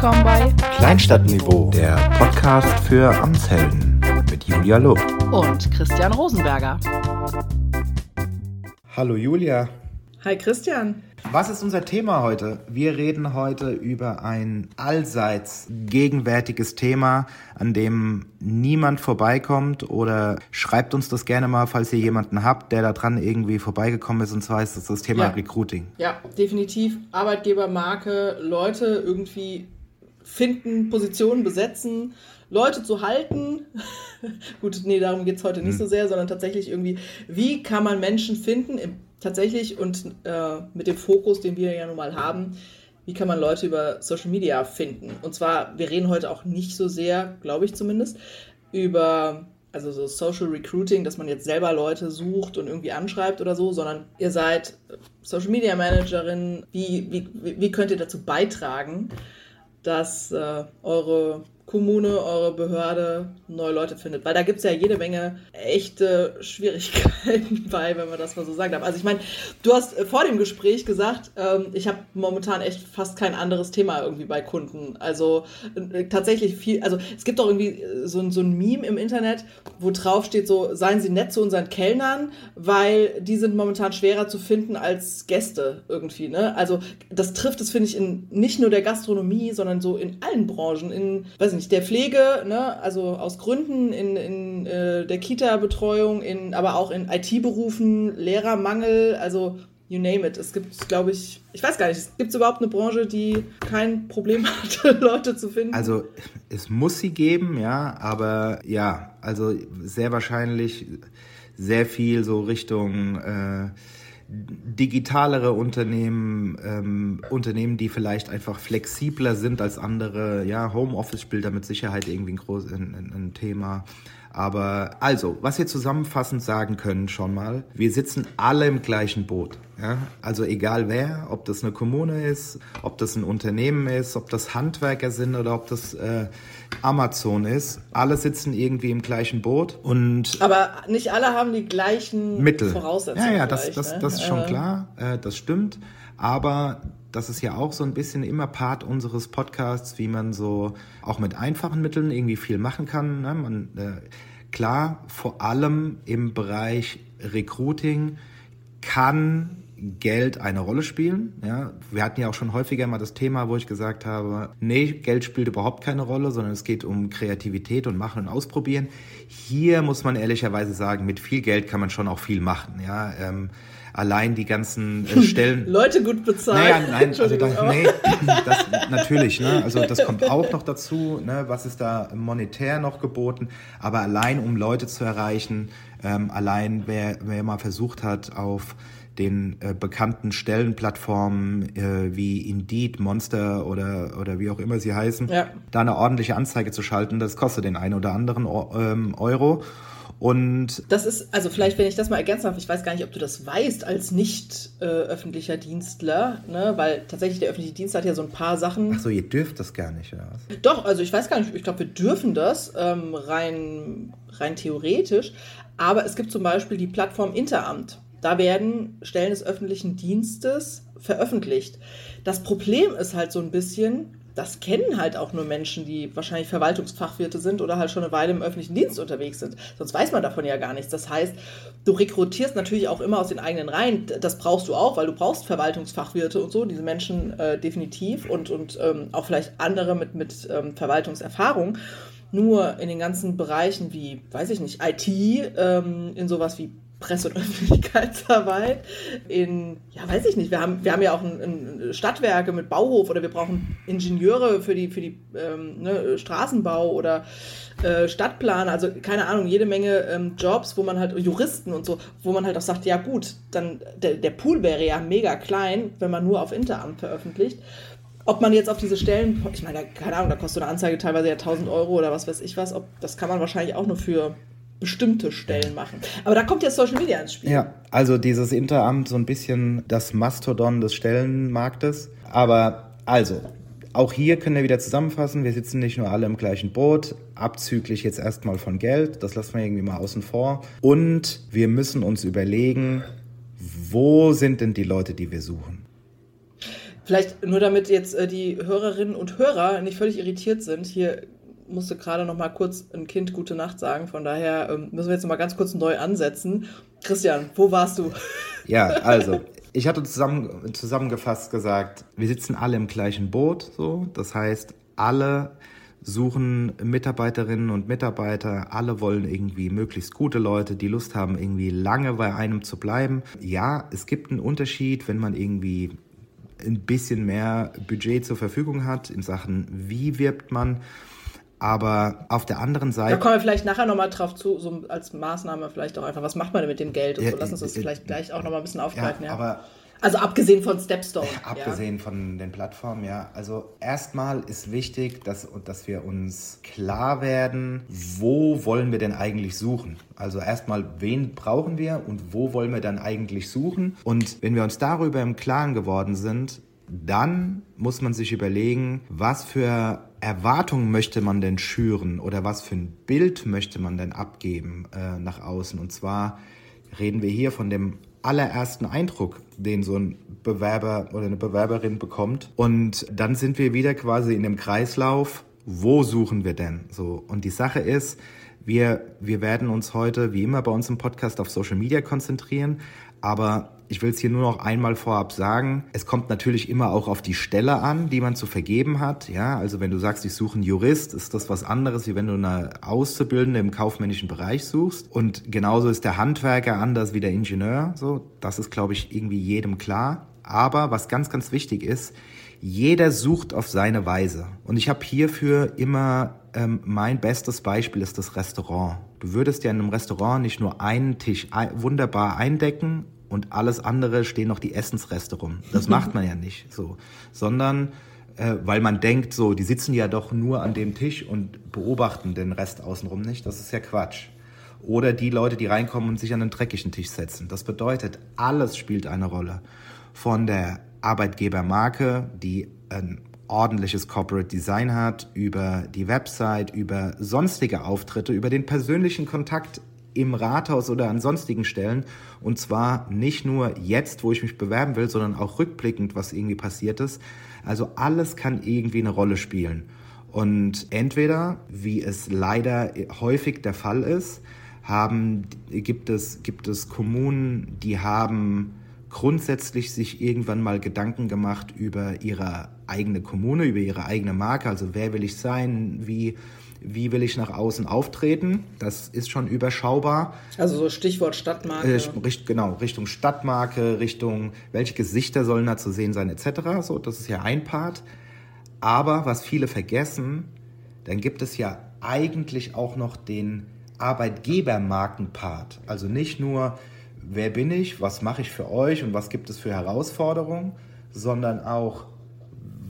willkommen bei Kleinstadtniveau, der Podcast für Amtshelden mit Julia Lupp und Christian Rosenberger. Hallo Julia. Hi Christian. Was ist unser Thema heute? Wir reden heute über ein allseits gegenwärtiges Thema, an dem niemand vorbeikommt oder schreibt uns das gerne mal, falls ihr jemanden habt, der da dran irgendwie vorbeigekommen ist und zwar ist das das Thema Ja. Recruiting. Ja, definitiv. Arbeitgebermarke, Leute irgendwie finden, Positionen besetzen, Leute zu halten. Gut, nee, darum geht es heute nicht so sehr, sondern tatsächlich irgendwie, wie kann man Menschen finden, im, tatsächlich und äh, mit dem Fokus, den wir ja nun mal haben, wie kann man Leute über Social Media finden? Und zwar, wir reden heute auch nicht so sehr, glaube ich zumindest, über also so Social Recruiting, dass man jetzt selber Leute sucht und irgendwie anschreibt oder so, sondern ihr seid Social Media Managerin. Wie, wie, wie könnt ihr dazu beitragen, dass äh, eure Kommune, eure Behörde neue Leute findet? Weil da gibt es ja jede Menge echte Schwierigkeiten bei, wenn man das mal so sagen darf. Also ich meine, du hast äh, vor dem Gespräch gesagt, ähm, ich habe momentan echt fast kein anderes Thema irgendwie bei Kunden. Also äh, tatsächlich viel, also es gibt auch irgendwie äh, so, ein- so ein Meme im Internet, wo drauf steht so, seien Sie nett zu unseren Kellnern, weil die sind momentan schwerer zu finden als Gäste irgendwie. Ne? Also das trifft es, finde ich, in nicht nur der Gastronomie, sondern so in allen Branchen, in, weiß nicht, der Pflege, ne? also aus Gründen, in, in äh, der Kita-Betreuung, in, aber auch in IT-Berufen, Lehrermangel, also you name it. Es gibt, glaube ich, ich weiß gar nicht, gibt es überhaupt eine Branche, die kein Problem hat, Leute zu finden? Also es muss sie geben, ja, aber ja, also sehr wahrscheinlich sehr viel so Richtung äh, digitalere Unternehmen, ähm, Unternehmen, die vielleicht einfach flexibler sind als andere. Ja, Homeoffice spielt da mit Sicherheit irgendwie ein, groß, ein, ein, Thema. Aber also, was wir zusammenfassend sagen können schon mal, wir sitzen alle im gleichen Boot. Ja? Also egal wer, ob das eine Kommune ist, ob das ein Unternehmen ist, ob das Handwerker sind oder ob das äh, Amazon ist, alle sitzen irgendwie im gleichen Boot und aber nicht alle haben die gleichen Mittel. Voraussetzungen. Ja, ja, das, das, ne? das ist schon Äh, klar, äh, das stimmt. Aber das ist ja auch so ein bisschen immer Part unseres Podcasts, wie man so auch mit einfachen Mitteln irgendwie viel machen kann. Ne? Man, äh, klar, vor allem im Bereich Recruiting kann Geld eine Rolle spielen. Ja, wir hatten ja auch schon häufiger mal das Thema, wo ich gesagt habe, nee, Geld spielt überhaupt keine Rolle, sondern es geht um Kreativität und Machen und Ausprobieren. Hier muss man ehrlicherweise sagen, mit viel Geld kann man schon auch viel machen. Ja, ähm, allein die ganzen äh, Stellen. Leute gut bezahlt. Naja, nein, also aber- nee, das natürlich, ne? Also das kommt auch noch dazu, ne? Was ist da monetär noch geboten? Aber allein um Leute zu erreichen, ähm, allein wer, wer mal versucht hat, auf den äh, bekannten Stellenplattformen äh, wie Indeed, Monster oder, oder wie auch immer sie heißen, Ja. da eine ordentliche Anzeige zu schalten, das kostet den einen oder anderen Eu- ähm, Euro. Und Das ist, also vielleicht, wenn ich das mal ergänzen darf, ich weiß gar nicht, ob du das weißt als nicht äh, öffentlicher Dienstler, ne? weil tatsächlich der öffentliche Dienst hat ja so ein paar Sachen. ach so, ihr dürft das gar nicht, oder was? Doch, also ich weiß gar nicht, ich glaube, wir dürfen das ähm, rein, rein theoretisch, aber es gibt zum Beispiel die Plattform Interamt. Da werden Stellen des öffentlichen Dienstes veröffentlicht. Das Problem ist halt so ein bisschen, das kennen halt auch nur Menschen, die wahrscheinlich Verwaltungsfachwirte sind oder halt schon eine Weile im öffentlichen Dienst unterwegs sind. Sonst weiß man davon ja gar nichts. Das heißt, du rekrutierst natürlich auch immer aus den eigenen Reihen. Das brauchst du auch, weil du brauchst Verwaltungsfachwirte und so, diese Menschen äh, definitiv und, und ähm, auch vielleicht andere mit, mit ähm, Verwaltungserfahrung. Nur in den ganzen Bereichen wie, weiß ich nicht, IT, ähm, in sowas wie Presse- und Öffentlichkeitsarbeit, in, ja, weiß ich nicht, wir haben, wir haben ja auch ein, ein Stadtwerke mit Bauhof oder wir brauchen Ingenieure für die, für die ähm, ne, Straßenbau oder äh, Stadtplaner, also keine Ahnung, jede Menge ähm, Jobs, wo man halt, Juristen und so, wo man halt auch sagt, ja gut, dann der, der Pool wäre ja mega klein, wenn man nur auf Interamt veröffentlicht. Ob man jetzt auf diese Stellen, ich meine, keine Ahnung, da kostet eine Anzeige teilweise ja 1000 Euro oder was weiß ich was, ob, das kann man wahrscheinlich auch nur für bestimmte Stellen machen. Aber da kommt jetzt Social Media ins Spiel. Ja, also dieses Interamt so ein bisschen das Mastodon des Stellenmarktes. Aber also, auch hier können wir wieder zusammenfassen, wir sitzen nicht nur alle im gleichen Boot, abzüglich jetzt erstmal von Geld, das lassen wir irgendwie mal außen vor. Und wir müssen uns überlegen, wo sind denn die Leute, die wir suchen? Vielleicht nur damit jetzt äh, die Hörerinnen und Hörer nicht völlig irritiert sind. Hier musste gerade noch mal kurz ein Kind gute Nacht sagen. Von daher ähm, müssen wir jetzt noch mal ganz kurz neu ansetzen. Christian, wo warst du? Ja, also ich hatte zusammen, zusammengefasst gesagt, wir sitzen alle im gleichen Boot. So, das heißt, alle suchen Mitarbeiterinnen und Mitarbeiter. Alle wollen irgendwie möglichst gute Leute, die Lust haben, irgendwie lange bei einem zu bleiben. Ja, es gibt einen Unterschied, wenn man irgendwie ein bisschen mehr Budget zur Verfügung hat in Sachen, wie wirbt man. Aber auf der anderen Seite. Da kommen wir vielleicht nachher nochmal drauf zu, so als Maßnahme vielleicht auch einfach, was macht man denn mit dem Geld und ja, so. Lass uns das äh, vielleicht gleich auch nochmal ein bisschen aufgreifen. Ja, ja. Aber also abgesehen von Stepstone. Abgesehen von den Plattformen, ja. Also erstmal ist wichtig, dass, dass wir uns klar werden, wo wollen wir denn eigentlich suchen? Also erstmal, wen brauchen wir und wo wollen wir dann eigentlich suchen? Und wenn wir uns darüber im Klaren geworden sind, dann muss man sich überlegen, was für Erwartungen möchte man denn schüren oder was für ein Bild möchte man denn abgeben äh, nach außen. Und zwar reden wir hier von dem allerersten Eindruck, den so ein Bewerber oder eine Bewerberin bekommt. Und dann sind wir wieder quasi in dem Kreislauf, wo suchen wir denn? So. Und die Sache ist, wir, wir werden uns heute, wie immer bei uns im Podcast, auf Social Media konzentrieren. Aber ich will es hier nur noch einmal vorab sagen. Es kommt natürlich immer auch auf die Stelle an, die man zu vergeben hat. Ja, also wenn du sagst, ich suche einen Jurist, ist das was anderes, wie wenn du eine Auszubildende im kaufmännischen Bereich suchst. Und genauso ist der Handwerker anders wie der Ingenieur. So, das ist, glaube ich, irgendwie jedem klar. Aber was ganz, ganz wichtig ist, jeder sucht auf seine Weise. Und ich habe hierfür immer ähm, mein bestes Beispiel ist das Restaurant. Du würdest ja in einem Restaurant nicht nur einen Tisch wunderbar eindecken und alles andere stehen noch die Essensreste rum. Das macht man ja nicht so, sondern äh, weil man denkt, so, die sitzen ja doch nur an dem Tisch und beobachten den Rest außenrum nicht. Das ist ja Quatsch. Oder die Leute, die reinkommen und sich an den dreckigen Tisch setzen. Das bedeutet, alles spielt eine Rolle. Von der Arbeitgebermarke, die ein ordentliches Corporate Design hat, über die Website, über sonstige Auftritte, über den persönlichen Kontakt im Rathaus oder an sonstigen Stellen. Und zwar nicht nur jetzt, wo ich mich bewerben will, sondern auch rückblickend, was irgendwie passiert ist. Also alles kann irgendwie eine Rolle spielen. Und entweder, wie es leider häufig der Fall ist, haben, gibt, es, gibt es Kommunen, die haben grundsätzlich sich irgendwann mal Gedanken gemacht über ihre eigene Kommune, über ihre eigene Marke, also wer will ich sein, wie wie will ich nach außen auftreten. Das ist schon überschaubar. Also so Stichwort Stadtmarke. Äh, genau, Richtung Stadtmarke, Richtung welche Gesichter sollen da zu sehen sein etc. So, das ist ja ein Part. Aber was viele vergessen, dann gibt es ja eigentlich auch noch den Arbeitgebermarkenpart. Also nicht nur, wer bin ich, was mache ich für euch und was gibt es für Herausforderungen, sondern auch,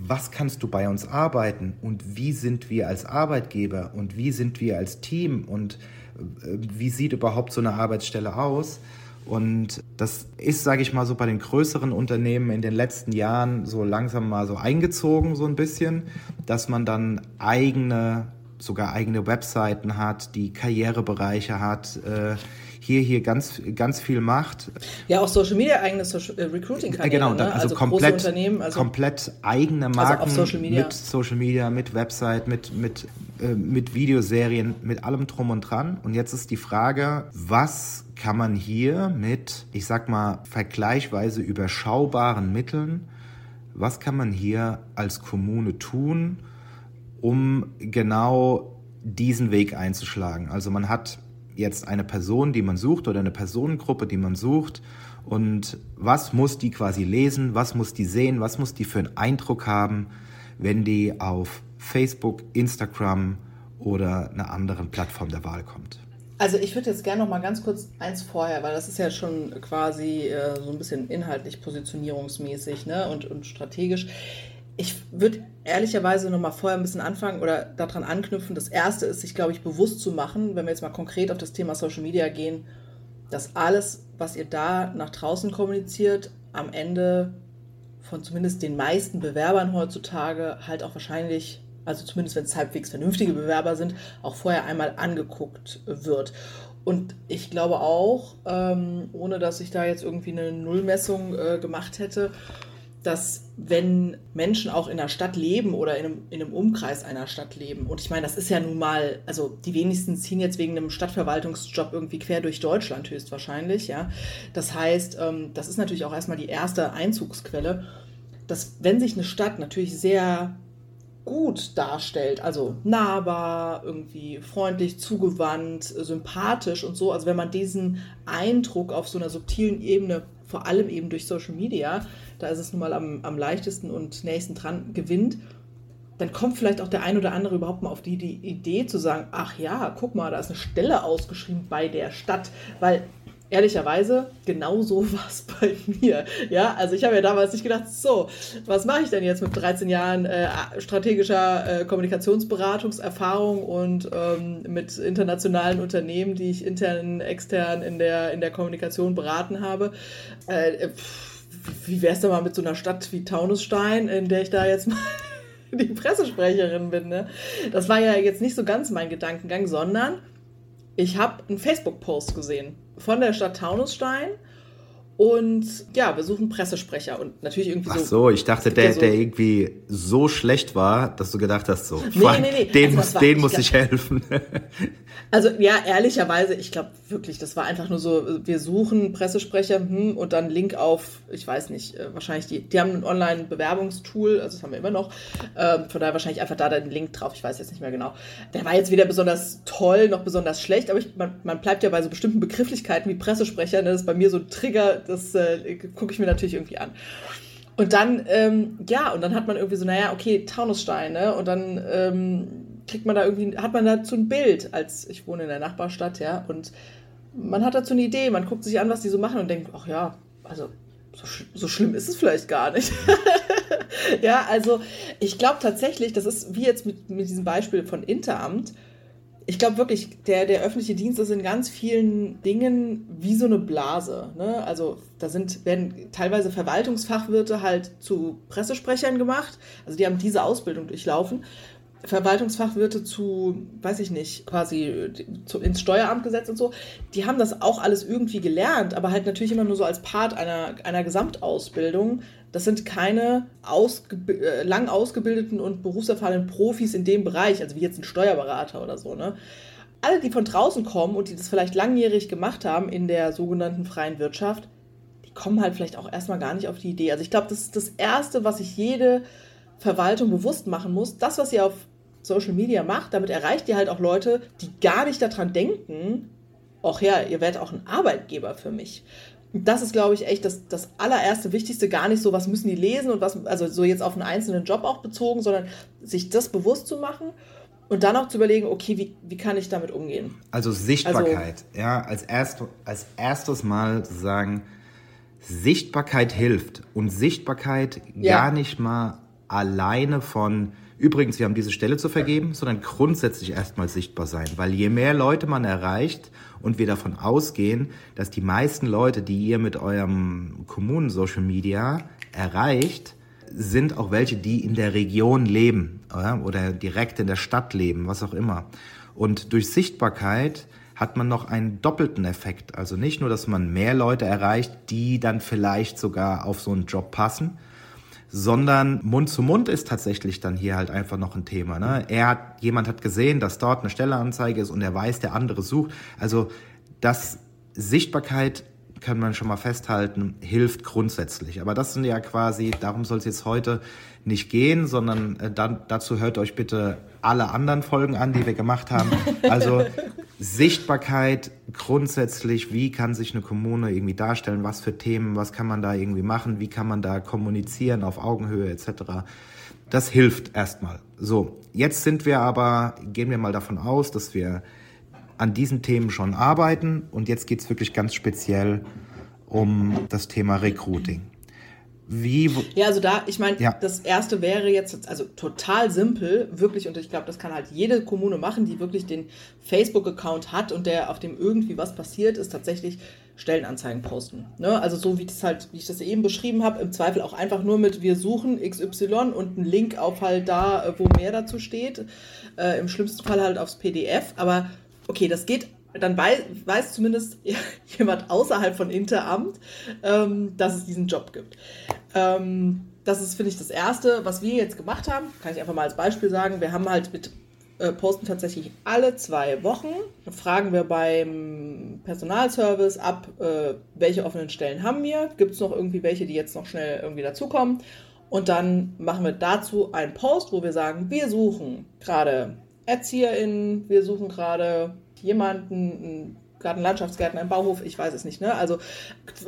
was kannst du bei uns arbeiten? Und wie sind wir als Arbeitgeber? Und wie sind wir als Team? Und äh, wie sieht überhaupt so eine Arbeitsstelle aus? Und das ist, sage ich mal, so bei den größeren Unternehmen in den letzten Jahren so langsam mal so eingezogen, so ein bisschen, dass man dann eigene, sogar eigene Webseiten hat, die Karrierebereiche hat, äh, hier, hier ganz, ganz viel macht. Ja, auch Social Media, eigene Social, äh, Recruiting-Kanäle. Genau, ne? also, also komplett, Unternehmen, also komplett eigene Marken also Social mit Social Media, mit Website, mit, mit, äh, mit Videoserien, mit allem drum und dran. Und jetzt ist die Frage, was kann man hier mit, ich sag mal, vergleichsweise überschaubaren Mitteln, was kann man hier als Kommune tun, um genau diesen Weg einzuschlagen? Also man hat jetzt eine Person, die man sucht oder eine Personengruppe, die man sucht und was muss die quasi lesen, was muss die sehen, was muss die für einen Eindruck haben, wenn die auf Facebook, Instagram oder einer anderen Plattform der Wahl kommt. Also ich würde jetzt gerne noch mal ganz kurz eins vorher, weil das ist ja schon quasi äh, so ein bisschen inhaltlich positionierungsmäßig ne? und, und strategisch. Ich würde ehrlicherweise noch mal vorher ein bisschen anfangen oder daran anknüpfen. Das erste ist, sich, glaube ich, bewusst zu machen, wenn wir jetzt mal konkret auf das Thema Social Media gehen, dass alles, was ihr da nach draußen kommuniziert, am Ende von zumindest den meisten Bewerbern heutzutage halt auch wahrscheinlich, also zumindest wenn es halbwegs vernünftige Bewerber sind, auch vorher einmal angeguckt wird. Und ich glaube auch, ähm, ohne dass ich da jetzt irgendwie eine Nullmessung äh, gemacht hätte, dass wenn Menschen auch in einer Stadt leben oder in einem, in einem Umkreis einer Stadt leben, und ich meine, das ist ja nun mal, also die wenigsten ziehen jetzt wegen einem Stadtverwaltungsjob irgendwie quer durch Deutschland höchstwahrscheinlich, ja. Das heißt, ähm, das ist natürlich auch erstmal die erste Einzugsquelle, dass wenn sich eine Stadt natürlich sehr gut darstellt, also nahbar, irgendwie freundlich, zugewandt, sympathisch und so, also wenn man diesen Eindruck auf so einer subtilen Ebene, vor allem eben durch Social Media, da ist es nun mal am, am leichtesten und nächsten dran, gewinnt, dann kommt vielleicht auch der ein oder andere überhaupt mal auf die, die Idee zu sagen, ach ja, guck mal, da ist eine Stelle ausgeschrieben bei der Stadt, weil ehrlicherweise, genau so war es bei mir. Ja, also ich habe ja damals nicht gedacht, so, was mache ich denn jetzt mit 13 Jahren äh, strategischer äh, Kommunikationsberatungserfahrung und ähm, mit internationalen Unternehmen, die ich intern, extern in der, in der Kommunikation beraten habe. Äh, pff, wie wäre es denn mal mit so einer Stadt wie Taunusstein, in der ich da jetzt mal die Pressesprecherin bin? Ne? Das war ja jetzt nicht so ganz mein Gedankengang, sondern ich habe einen Facebook-Post gesehen von der Stadt Taunusstein. Und ja, wir suchen Pressesprecher und natürlich irgendwie so. Ach so, ich dachte, der, so der irgendwie so schlecht war, dass du gedacht hast, so, nee, nee, nee. den, also muss, den muss ich helfen. Also ja, ehrlicherweise, ich glaube wirklich, das war einfach nur so, wir suchen Pressesprecher hm, und dann Link auf, ich weiß nicht, äh, wahrscheinlich die, die haben ein Online-Bewerbungstool, also das haben wir immer noch, äh, von daher wahrscheinlich einfach da den Link drauf, ich weiß jetzt nicht mehr genau. Der war jetzt weder besonders toll noch besonders schlecht, aber ich, man, man bleibt ja bei so bestimmten Begrifflichkeiten wie Pressesprecher, ne, das ist bei mir so ein Trigger, das äh, gucke ich mir natürlich irgendwie an. Und dann, ähm, ja, und dann hat man irgendwie so, naja, okay, Taunusstein, ne? Und dann ähm, kriegt man da irgendwie, hat man dazu ein Bild, als ich wohne in der Nachbarstadt, ja, und man hat dazu eine Idee, man guckt sich an, was die so machen und denkt, ach ja, also so, so schlimm ist es vielleicht gar nicht. ja, also ich glaube tatsächlich, das ist wie jetzt mit, mit diesem Beispiel von Interamt, ich glaube wirklich, der, der öffentliche Dienst ist in ganz vielen Dingen wie so eine Blase. Ne? Also da sind, werden teilweise Verwaltungsfachwirte halt zu Pressesprechern gemacht. Also die haben diese Ausbildung durchlaufen. Verwaltungsfachwirte zu, weiß ich nicht, quasi zu, ins Steueramt gesetzt und so, die haben das auch alles irgendwie gelernt, aber halt natürlich immer nur so als Part einer, einer Gesamtausbildung. Das sind keine ausge äh, lang ausgebildeten und berufserfahrenen Profis in dem Bereich, also wie jetzt ein Steuerberater oder so, ne? Alle, die von draußen kommen und die das vielleicht langjährig gemacht haben in der sogenannten freien Wirtschaft, die kommen halt vielleicht auch erstmal gar nicht auf die Idee. Also ich glaube, das ist das Erste, was sich jede Verwaltung bewusst machen muss, das, was ihr auf Social Media macht, damit erreicht ihr halt auch Leute, die gar nicht daran denken, ach ja, ihr werdet auch ein Arbeitgeber für mich. Und das ist, glaube ich, echt das, das allererste Wichtigste, gar nicht so, was müssen die lesen und was, also so jetzt auf einen einzelnen Job auch bezogen, sondern sich das bewusst zu machen und dann auch zu überlegen, okay, wie, wie kann ich damit umgehen? Also Sichtbarkeit, also, ja, als, erst, als erstes Mal sagen, Sichtbarkeit hilft und Sichtbarkeit ja. gar nicht mal alleine von, übrigens, wir haben diese Stelle zu vergeben, sondern grundsätzlich erstmal sichtbar sein. Weil je mehr Leute man erreicht und wir davon ausgehen, dass die meisten Leute, die ihr mit eurem Kommunen-Social Media erreicht, sind auch welche, die in der Region leben oder, oder direkt in der Stadt leben, was auch immer. Und durch Sichtbarkeit hat man noch einen doppelten Effekt. Also nicht nur, dass man mehr Leute erreicht, die dann vielleicht sogar auf so einen Job passen, sondern Mund zu Mund ist tatsächlich dann hier halt einfach noch ein Thema. Ne? Er hat, jemand hat gesehen, dass dort eine Stelleanzeige ist und er weiß, der andere sucht. Also das Sichtbarkeit kann man schon mal festhalten, hilft grundsätzlich. Aber das sind ja quasi, darum soll es jetzt heute nicht gehen, sondern äh, dann, dazu hört euch bitte alle anderen Folgen an, die wir gemacht haben. Also Sichtbarkeit grundsätzlich, wie kann sich eine Kommune irgendwie darstellen, was für Themen, was kann man da irgendwie machen, wie kann man da kommunizieren auf Augenhöhe etc. Das hilft erstmal. So, jetzt sind wir aber, gehen wir mal davon aus, dass wir an diesen Themen schon arbeiten und jetzt geht es wirklich ganz speziell um das Thema Recruiting. Wie? Ja, also da, ich meine, ja. das erste wäre jetzt, also total simpel, wirklich, und ich glaube, das kann halt jede Kommune machen, die wirklich den Facebook-Account hat und der, auf dem irgendwie was passiert ist, tatsächlich Stellenanzeigen posten. Ne? Also so wie das halt, wie ich das eben beschrieben habe, im Zweifel auch einfach nur mit wir suchen XY und einen Link auf halt da, wo mehr dazu steht. Äh, Im schlimmsten Fall halt aufs PDF. Aber okay, das geht dann weiß, weiß zumindest jemand außerhalb von Interamt, ähm, dass es diesen Job gibt. Ähm, das ist, finde ich, das Erste, was wir jetzt gemacht haben. Kann ich einfach mal als Beispiel sagen. Wir haben halt mit äh, posten tatsächlich alle zwei Wochen, fragen wir beim Personalservice ab, äh, welche offenen Stellen haben wir, gibt es noch irgendwie welche, die jetzt noch schnell irgendwie dazukommen. Und dann machen wir dazu einen Post, wo wir sagen, wir suchen gerade ErzieherInnen, wir suchen gerade jemanden, einen Gartenlandschaftsgärtner, einen Bauhof, ich weiß es nicht. Ne? Also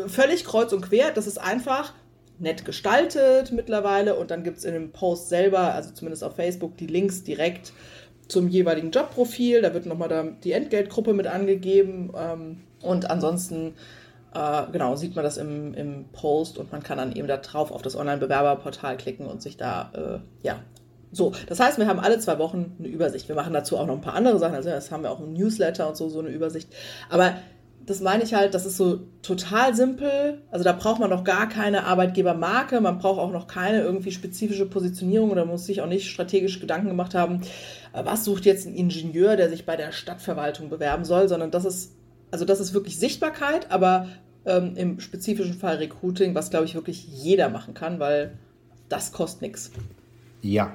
völlig kreuz und quer. Das ist einfach nett gestaltet mittlerweile und dann gibt es in dem Post selber, also zumindest auf Facebook, die Links direkt zum jeweiligen Jobprofil. Da wird nochmal die Entgeltgruppe mit angegeben ähm, und ansonsten äh, genau sieht man das im, im Post und man kann dann eben da drauf auf das Online-Bewerberportal klicken und sich da äh, ja so, das heißt, wir haben alle zwei Wochen eine Übersicht. Wir machen dazu auch noch ein paar andere Sachen. Also das haben wir auch im Newsletter und so, so eine Übersicht. Aber das meine ich halt, das ist so total simpel. Also da braucht man noch gar keine Arbeitgebermarke, man braucht auch noch keine irgendwie spezifische Positionierung oder muss sich auch nicht strategisch Gedanken gemacht haben, äh, was sucht jetzt ein Ingenieur, der sich bei der Stadtverwaltung bewerben soll, sondern das ist, also das ist wirklich Sichtbarkeit, aber ähm, im spezifischen Fall Recruiting, was glaube ich wirklich jeder machen kann, weil das kostet nichts. Ja,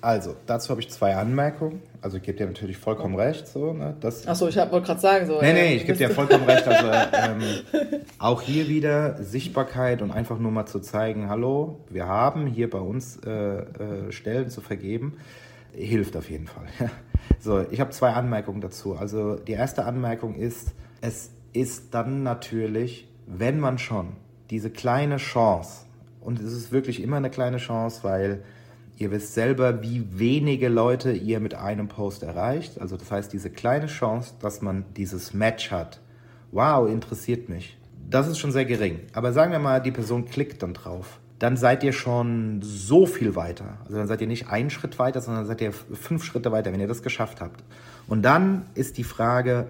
also, dazu habe ich zwei Anmerkungen. Also, ich gebe dir natürlich vollkommen recht. So, ne? Achso, ich wollte gerade sagen. So, nee, nee, ich gebe dir vollkommen recht. Also, ähm, auch hier wieder Sichtbarkeit und einfach nur mal zu zeigen, hallo, wir haben hier bei uns äh, äh, Stellen zu vergeben, hilft auf jeden Fall. so, ich habe zwei Anmerkungen dazu. Also, die erste Anmerkung ist, es ist dann natürlich, wenn man schon diese kleine Chance, und es ist wirklich immer eine kleine Chance, weil Ihr wisst selber, wie wenige Leute ihr mit einem Post erreicht. Also das heißt, diese kleine Chance, dass man dieses Match hat. Wow, interessiert mich. Das ist schon sehr gering. Aber sagen wir mal, die Person klickt dann drauf. Dann seid ihr schon so viel weiter. Also dann seid ihr nicht einen Schritt weiter, sondern seid ihr fünf Schritte weiter, wenn ihr das geschafft habt. Und dann ist die Frage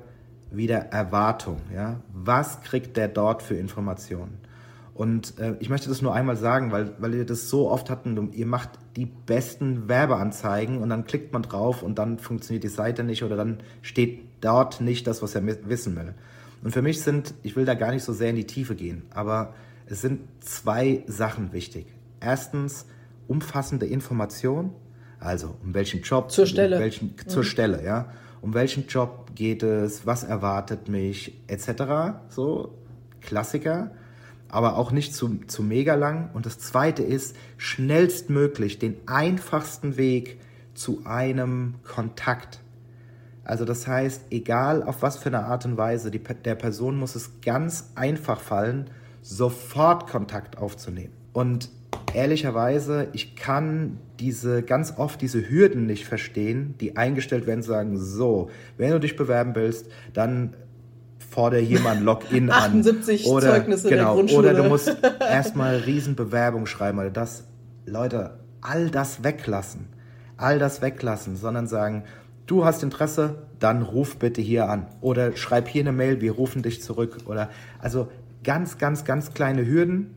wieder Erwartung. Ja? Was kriegt der dort für Informationen? Und äh, ich möchte das nur einmal sagen, weil, weil ihr das so oft hatten. Ihr macht die besten Werbeanzeigen und dann klickt man drauf und dann funktioniert die Seite nicht oder dann steht dort nicht das, was er wissen will. Und für mich sind, ich will da gar nicht so sehr in die Tiefe gehen, aber es sind zwei Sachen wichtig. Erstens umfassende Information, also um welchen Job, zur Stelle, um welchen, mhm. zur Stelle, ja, um welchen Job geht es, was erwartet mich, etc. So Klassiker aber auch nicht zu, zu mega lang. Und das zweite ist, schnellstmöglich den einfachsten Weg zu einem Kontakt. Also das heißt, egal auf was für eine Art und Weise, die, der Person muss es ganz einfach fallen, sofort Kontakt aufzunehmen. Und ehrlicherweise, ich kann diese ganz oft diese Hürden nicht verstehen, die eingestellt werden, sagen, so, wenn du dich bewerben willst, dann fordere hier mal ein Login an. 78 oder, Zeugnisse genau, der Grundschule. Oder du musst erstmal Riesenbewerbung schreiben. Oder das, Leute, all das weglassen. All das weglassen, sondern sagen, du hast Interesse, dann ruf bitte hier an. Oder schreib hier eine Mail, wir rufen dich zurück. Oder also ganz, ganz, ganz kleine Hürden,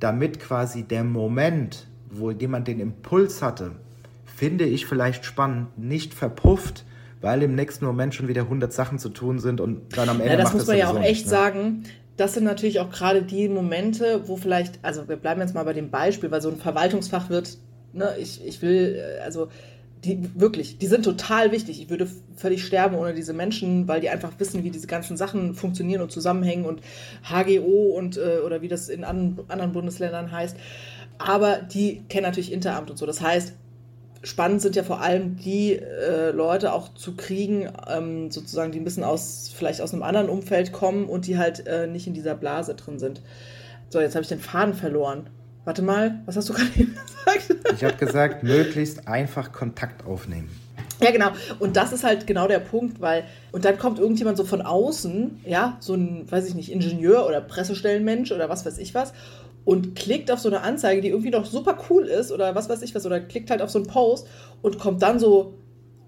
damit quasi der Moment, wo jemand den Impuls hatte, finde ich vielleicht spannend, nicht verpufft, weil im nächsten Moment schon wieder 100 Sachen zu tun sind und dann am Ende. Ja, das muss man ja auch echt nicht, ne? sagen. Das sind natürlich auch gerade die Momente, wo vielleicht, also wir bleiben jetzt mal bei dem Beispiel, weil so ein Verwaltungsfach wird, ne, ich, ich will, äh, also die wirklich, die sind total wichtig. Ich würde völlig sterben ohne diese Menschen, weil die einfach wissen, wie diese ganzen Sachen funktionieren und zusammenhängen und HGO und äh, oder wie das in an, anderen Bundesländern heißt. Aber die kennen natürlich Interamt und so. Das heißt, spannend sind ja vor allem die äh, Leute auch zu kriegen, ähm, sozusagen, die ein bisschen aus, vielleicht aus einem anderen Umfeld kommen und die halt äh, nicht in dieser Blase drin sind. So, jetzt habe ich den Faden verloren. Warte mal, was hast du gerade gesagt? Ich habe gesagt, möglichst einfach Kontakt aufnehmen. Ja, genau. Und das ist halt genau der Punkt, weil, und dann kommt irgendjemand so von außen, ja, so ein, weiß ich nicht, Ingenieur oder Pressestellenmensch oder was weiß ich was, und klickt auf so eine Anzeige, die irgendwie noch super cool ist oder was weiß ich was, oder klickt halt auf so einen Post und kommt dann so,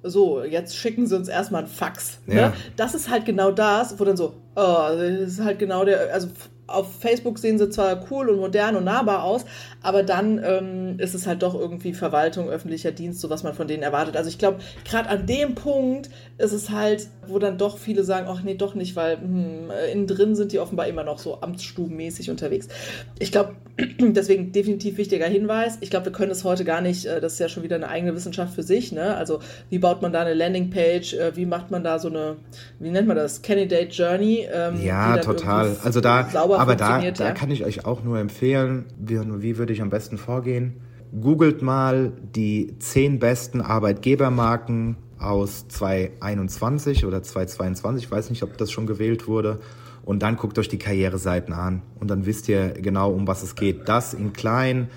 so, jetzt schicken sie uns erstmal ein Fax. Ne? Ja. Das ist halt genau das, wo dann so, oh, das ist halt genau der, also auf Facebook sehen sie zwar cool und modern und nahbar aus, aber dann ähm, ist es halt doch irgendwie Verwaltung, öffentlicher Dienst, so was man von denen erwartet. Also ich glaube, gerade an dem Punkt ist es halt, wo dann doch viele sagen, ach nee, doch nicht, weil hm, innen drin sind die offenbar immer noch so amtsstubenmäßig unterwegs. Ich glaube, deswegen definitiv wichtiger Hinweis. Ich glaube, wir können es heute gar nicht, äh, das ist ja schon wieder eine eigene Wissenschaft für sich, ne? Also wie baut man da eine Landingpage, äh, wie macht man da so eine, wie nennt man das, Candidate Journey? Ähm, ja, total. Also da, aber da, ja. da kann ich euch auch nur empfehlen, wie, wie würde ich am besten vorgehen? Googelt mal die zehn besten Arbeitgebermarken aus 2021 oder 2022, ich weiß nicht, ob das schon gewählt wurde. Und dann guckt euch die Karriereseiten an und dann wisst ihr genau, um was es geht. Das in klein,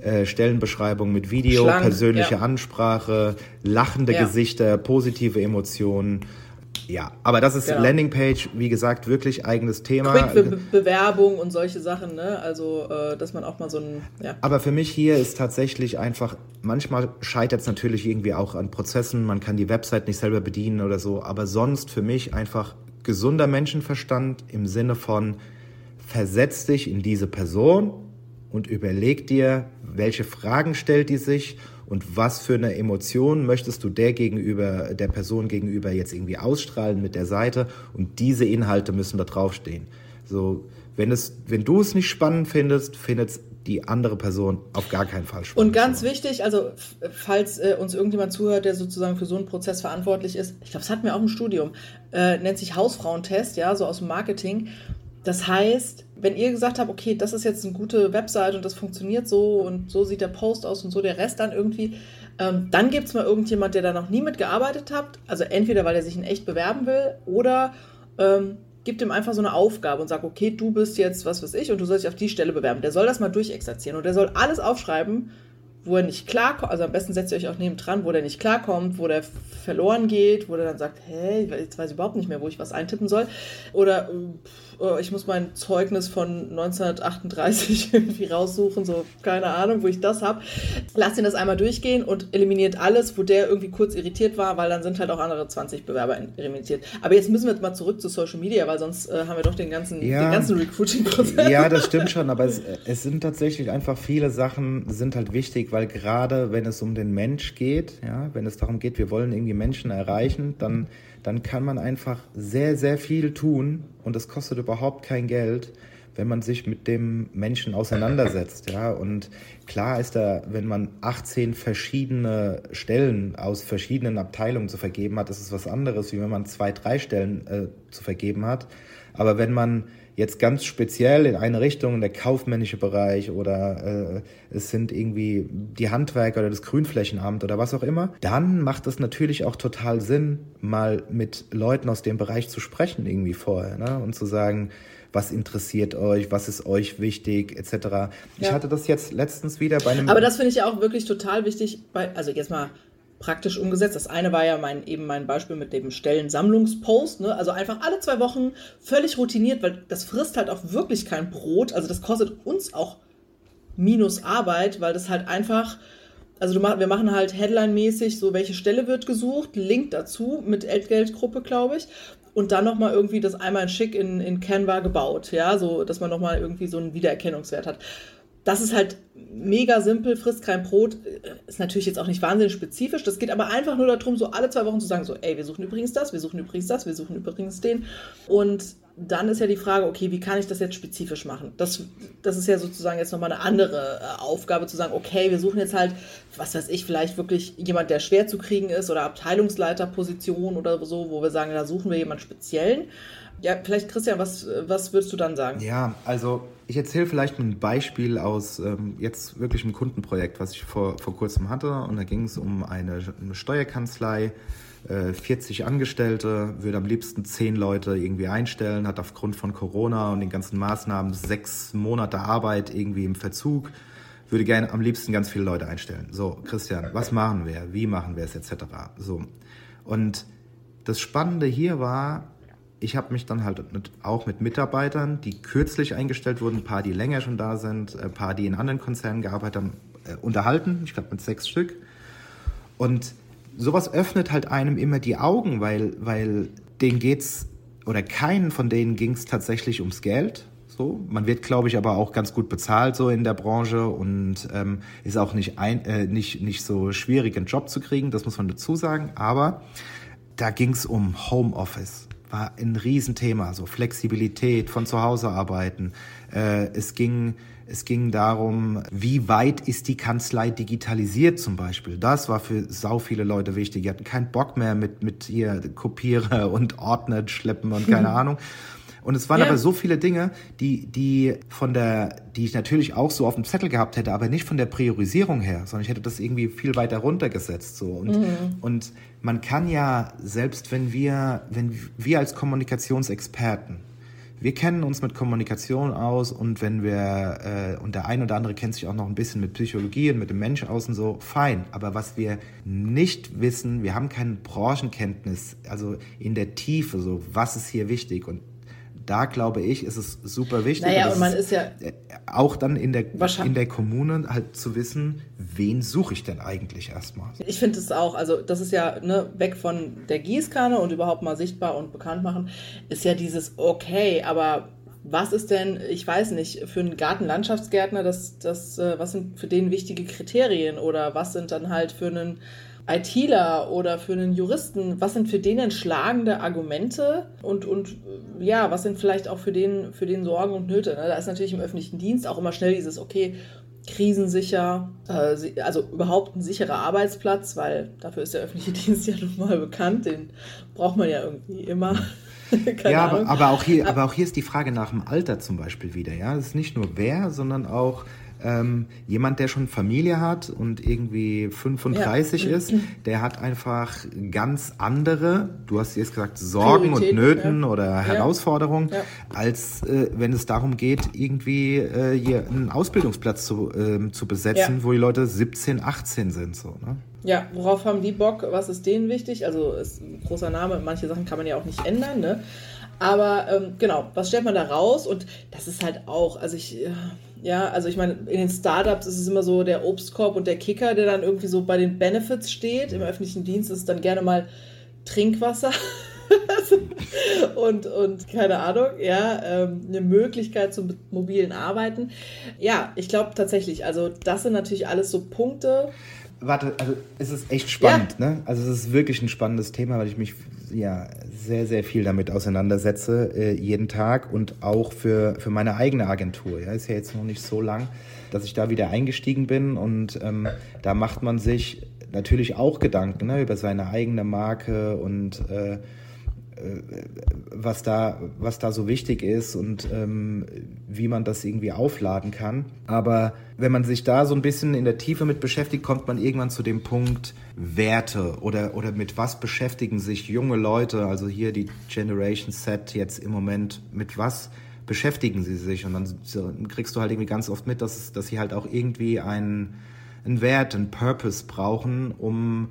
äh, Stellenbeschreibung mit Video, Schlank, persönliche ja. Ansprache, lachende ja. Gesichter, positive Emotionen. Ja, aber das ist genau. Landingpage, wie gesagt, wirklich eigenes Thema. Quick Be Bewerbung und solche Sachen, ne? Also, äh, dass man auch mal so ein. Ja. Aber für mich hier ist tatsächlich einfach, manchmal scheitert es natürlich irgendwie auch an Prozessen, man kann die Website nicht selber bedienen oder so, aber sonst für mich einfach gesunder Menschenverstand im Sinne von, versetz dich in diese Person und überleg dir, welche Fragen stellt die sich und was für eine Emotion möchtest du der gegenüber, der Person gegenüber jetzt irgendwie ausstrahlen mit der Seite und diese Inhalte müssen da draufstehen. So, wenn es, wenn du es nicht spannend findest, findet die andere Person auf gar keinen Fall spannend. Und ganz wichtig, also falls äh, uns irgendjemand zuhört, der sozusagen für so einen Prozess verantwortlich ist, ich glaube, es hatten wir auch im Studium, äh, nennt sich Hausfrauentest, ja, so aus dem Marketing. Das heißt, wenn ihr gesagt habt, okay, das ist jetzt eine gute Website und das funktioniert so und so sieht der Post aus und so der Rest dann irgendwie, ähm, dann gibt es mal irgendjemand, der da noch nie mitgearbeitet hat. Also entweder, weil er sich in echt bewerben will oder ähm, gibt ihm einfach so eine Aufgabe und sagt, okay, du bist jetzt, was weiß ich, und du sollst dich auf die Stelle bewerben. Der soll das mal durchexerzieren und der soll alles aufschreiben, wo er nicht klarkommt, also am besten setzt ihr euch auch neben dran, wo der nicht klarkommt, wo der verloren geht, wo der dann sagt, hey, jetzt weiß ich überhaupt nicht mehr, wo ich was eintippen soll. Oder oh, ich muss mein Zeugnis von 1938 irgendwie raussuchen, so keine Ahnung, wo ich das habe. Lasst ihn das einmal durchgehen und eliminiert alles, wo der irgendwie kurz irritiert war, weil dann sind halt auch andere 20 Bewerber irritiert. Aber jetzt müssen wir jetzt mal zurück zu Social Media, weil sonst äh, haben wir doch den ganzen, ja, ganzen Recruiting-Prozess. Ja, das stimmt schon, aber es, es sind tatsächlich einfach viele Sachen, sind halt wichtig, weil gerade wenn es um den Mensch geht, ja, wenn es darum geht, wir wollen irgendwie Menschen erreichen, dann dann kann man einfach sehr, sehr viel tun und es kostet überhaupt kein Geld, wenn man sich mit dem Menschen auseinandersetzt. Ja? Und klar ist da, wenn man 18 verschiedene Stellen aus verschiedenen Abteilungen zu vergeben hat, ist es was anderes, wie wenn man zwei, drei Stellen äh, zu vergeben hat. Aber wenn man jetzt ganz speziell in eine Richtung, der kaufmännische Bereich oder äh, es sind irgendwie die Handwerker oder das Grünflächenamt oder was auch immer, dann macht es natürlich auch total Sinn, mal mit Leuten aus dem Bereich zu sprechen irgendwie vorher ne? und zu sagen, was interessiert euch, was ist euch wichtig, etc. Ich ja. hatte das jetzt letztens wieder bei einem. Aber das finde ich ja auch wirklich total wichtig, bei, also jetzt mal praktisch umgesetzt. Das eine war ja mein, eben mein Beispiel mit dem Stellensammlungspost. Ne? Also einfach alle zwei Wochen völlig routiniert, weil das frisst halt auch wirklich kein Brot. Also das kostet uns auch minus Arbeit, weil das halt einfach, also du, wir machen halt Headline-mäßig so, welche Stelle wird gesucht, Link dazu mit Entgeltgruppe, glaube ich. Und dann nochmal irgendwie das einmal in schick in, in Canva gebaut, ja, so, dass man nochmal irgendwie so einen Wiedererkennungswert hat das ist halt mega simpel, frisst kein Brot, ist natürlich jetzt auch nicht wahnsinnig spezifisch. Das geht aber einfach nur darum, so alle zwei Wochen zu sagen, so, ey, wir suchen übrigens das, wir suchen übrigens das, wir suchen übrigens den. Und dann ist ja die Frage, okay, wie kann ich das jetzt spezifisch machen? Das, das ist ja sozusagen jetzt nochmal eine andere äh, Aufgabe zu sagen, okay, wir suchen jetzt halt, was weiß ich, vielleicht wirklich jemand, der schwer zu kriegen ist oder Abteilungsleiterposition oder so, wo wir sagen, da suchen wir jemanden speziellen. Ja, vielleicht Christian, was, was würdest du dann sagen? Ja, also ich erzähle vielleicht ein Beispiel aus ähm, jetzt wirklich einem Kundenprojekt, was ich vor, vor kurzem hatte. Und da ging es um eine, eine Steuerkanzlei, äh, 40 Angestellte, würde am liebsten 10 Leute irgendwie einstellen, hat aufgrund von Corona und den ganzen Maßnahmen sechs Monate Arbeit irgendwie im Verzug, würde gerne am liebsten ganz viele Leute einstellen. So, Christian, was machen wir? Wie machen wir es etc. So. Und das Spannende hier war, ich habe mich dann halt mit, auch mit Mitarbeitern, die kürzlich eingestellt wurden, ein paar, die länger schon da sind, ein paar, die in anderen Konzernen gearbeitet haben, äh, unterhalten. Ich glaube mit sechs Stück. Und sowas öffnet halt einem immer die Augen, weil, weil denen geht's, oder keinen von denen ging es tatsächlich ums Geld, So, man wird, glaube ich, aber auch ganz gut bezahlt so in der Branche und ähm, ist auch nicht ein, äh, nicht nicht so schwierig, einen Job zu kriegen. Das muss man dazu sagen. Aber da ging es um Homeoffice, war ein Riesenthema, so Flexibilität von zu Hause arbeiten. Äh, es ging es ging darum, wie weit ist die Kanzlei digitalisiert zum Beispiel. Das war für sau viele Leute wichtig. Die hatten keinen Bock mehr mit, mit hier Kopierer und Ordner schleppen und keine Ahnung. Und es waren ja. aber so viele Dinge, die, die von der, die ich natürlich auch so auf dem Zettel gehabt hätte, aber nicht von der Priorisierung her, sondern ich hätte das irgendwie viel weiter runtergesetzt, so. Und, mhm. und man kann ja, selbst wenn wir, wenn wir als Kommunikationsexperten wir kennen uns mit Kommunikation aus und wenn wir, äh, und der ein oder andere kennt sich auch noch ein bisschen mit Psychologie und mit dem Mensch aus und so, fein. Aber was wir nicht wissen, wir haben keine Branchenkenntnis, also in der Tiefe, so, was ist hier wichtig? Und da glaube ich, ist es super wichtig. Naja, und man ist ja äh, auch dann in der, in der Kommune halt zu wissen, wen suche ich denn eigentlich erstmal. Ich finde es auch, also das ist ja ne, weg von der Gießkanne und überhaupt mal sichtbar und bekannt machen, ist ja dieses okay, aber was ist denn, ich weiß nicht, für einen Gartenlandschaftsgärtner, das, das, äh, was sind für den wichtige Kriterien oder was sind dann halt für einen ITler oder für einen Juristen, was sind für den entschlagende Argumente und, und ja, was sind vielleicht auch für den, für den Sorgen und Nöte? Ne? Da ist natürlich im öffentlichen Dienst auch immer schnell dieses, okay, krisensicher, äh, also überhaupt ein sicherer Arbeitsplatz, weil dafür ist der öffentliche Dienst ja nun mal bekannt, den braucht man ja irgendwie immer. ja, aber, aber, auch hier, aber auch hier ist die Frage nach dem Alter zum Beispiel wieder. Ja, es ist nicht nur wer, sondern auch ähm, jemand, der schon Familie hat und irgendwie 35 ja. ist, der hat einfach ganz andere, du hast jetzt gesagt, Sorgen und Nöten ja. oder Herausforderungen, ja. als äh, wenn es darum geht, irgendwie äh, hier einen Ausbildungsplatz zu, äh, zu besetzen, wo die Leute 17, 18 sind. So, ne? Ja, worauf haben die Bock? Was ist denen wichtig? Also ist ein großer Name, manche Sachen kann man ja auch nicht ändern, ne? Aber ähm, genau, was stellt man da raus? Und das ist halt auch, also ich, ja, also ich meine, in den Startups ist es immer so der Obstkorb und der Kicker, der dann irgendwie so bei den Benefits steht. Im öffentlichen Dienst ist es dann gerne mal Trinkwasser. und, und keine Ahnung, ja, ähm, eine Möglichkeit zum mobilen Arbeiten. Ja, ich glaube tatsächlich, also das sind natürlich alles so Punkte. Warte, also es ist echt spannend, ja. ne? Also es ist wirklich ein spannendes Thema, weil ich mich ja sehr, sehr viel damit auseinandersetze, äh, jeden Tag und auch für, für meine eigene Agentur. Ja, ist ja jetzt noch nicht so lang, dass ich da wieder eingestiegen bin und ähm, da macht man sich natürlich auch Gedanken ne, über seine eigene Marke und äh, was da, was da so wichtig ist und ähm, wie man das irgendwie aufladen kann. Aber wenn man sich da so ein bisschen in der Tiefe mit beschäftigt, kommt man irgendwann zu dem Punkt Werte oder, oder mit was beschäftigen sich junge Leute, also hier die Generation Set jetzt im Moment, mit was beschäftigen sie sich? Und dann kriegst du halt irgendwie ganz oft mit, dass, dass sie halt auch irgendwie einen, einen Wert, einen Purpose brauchen, um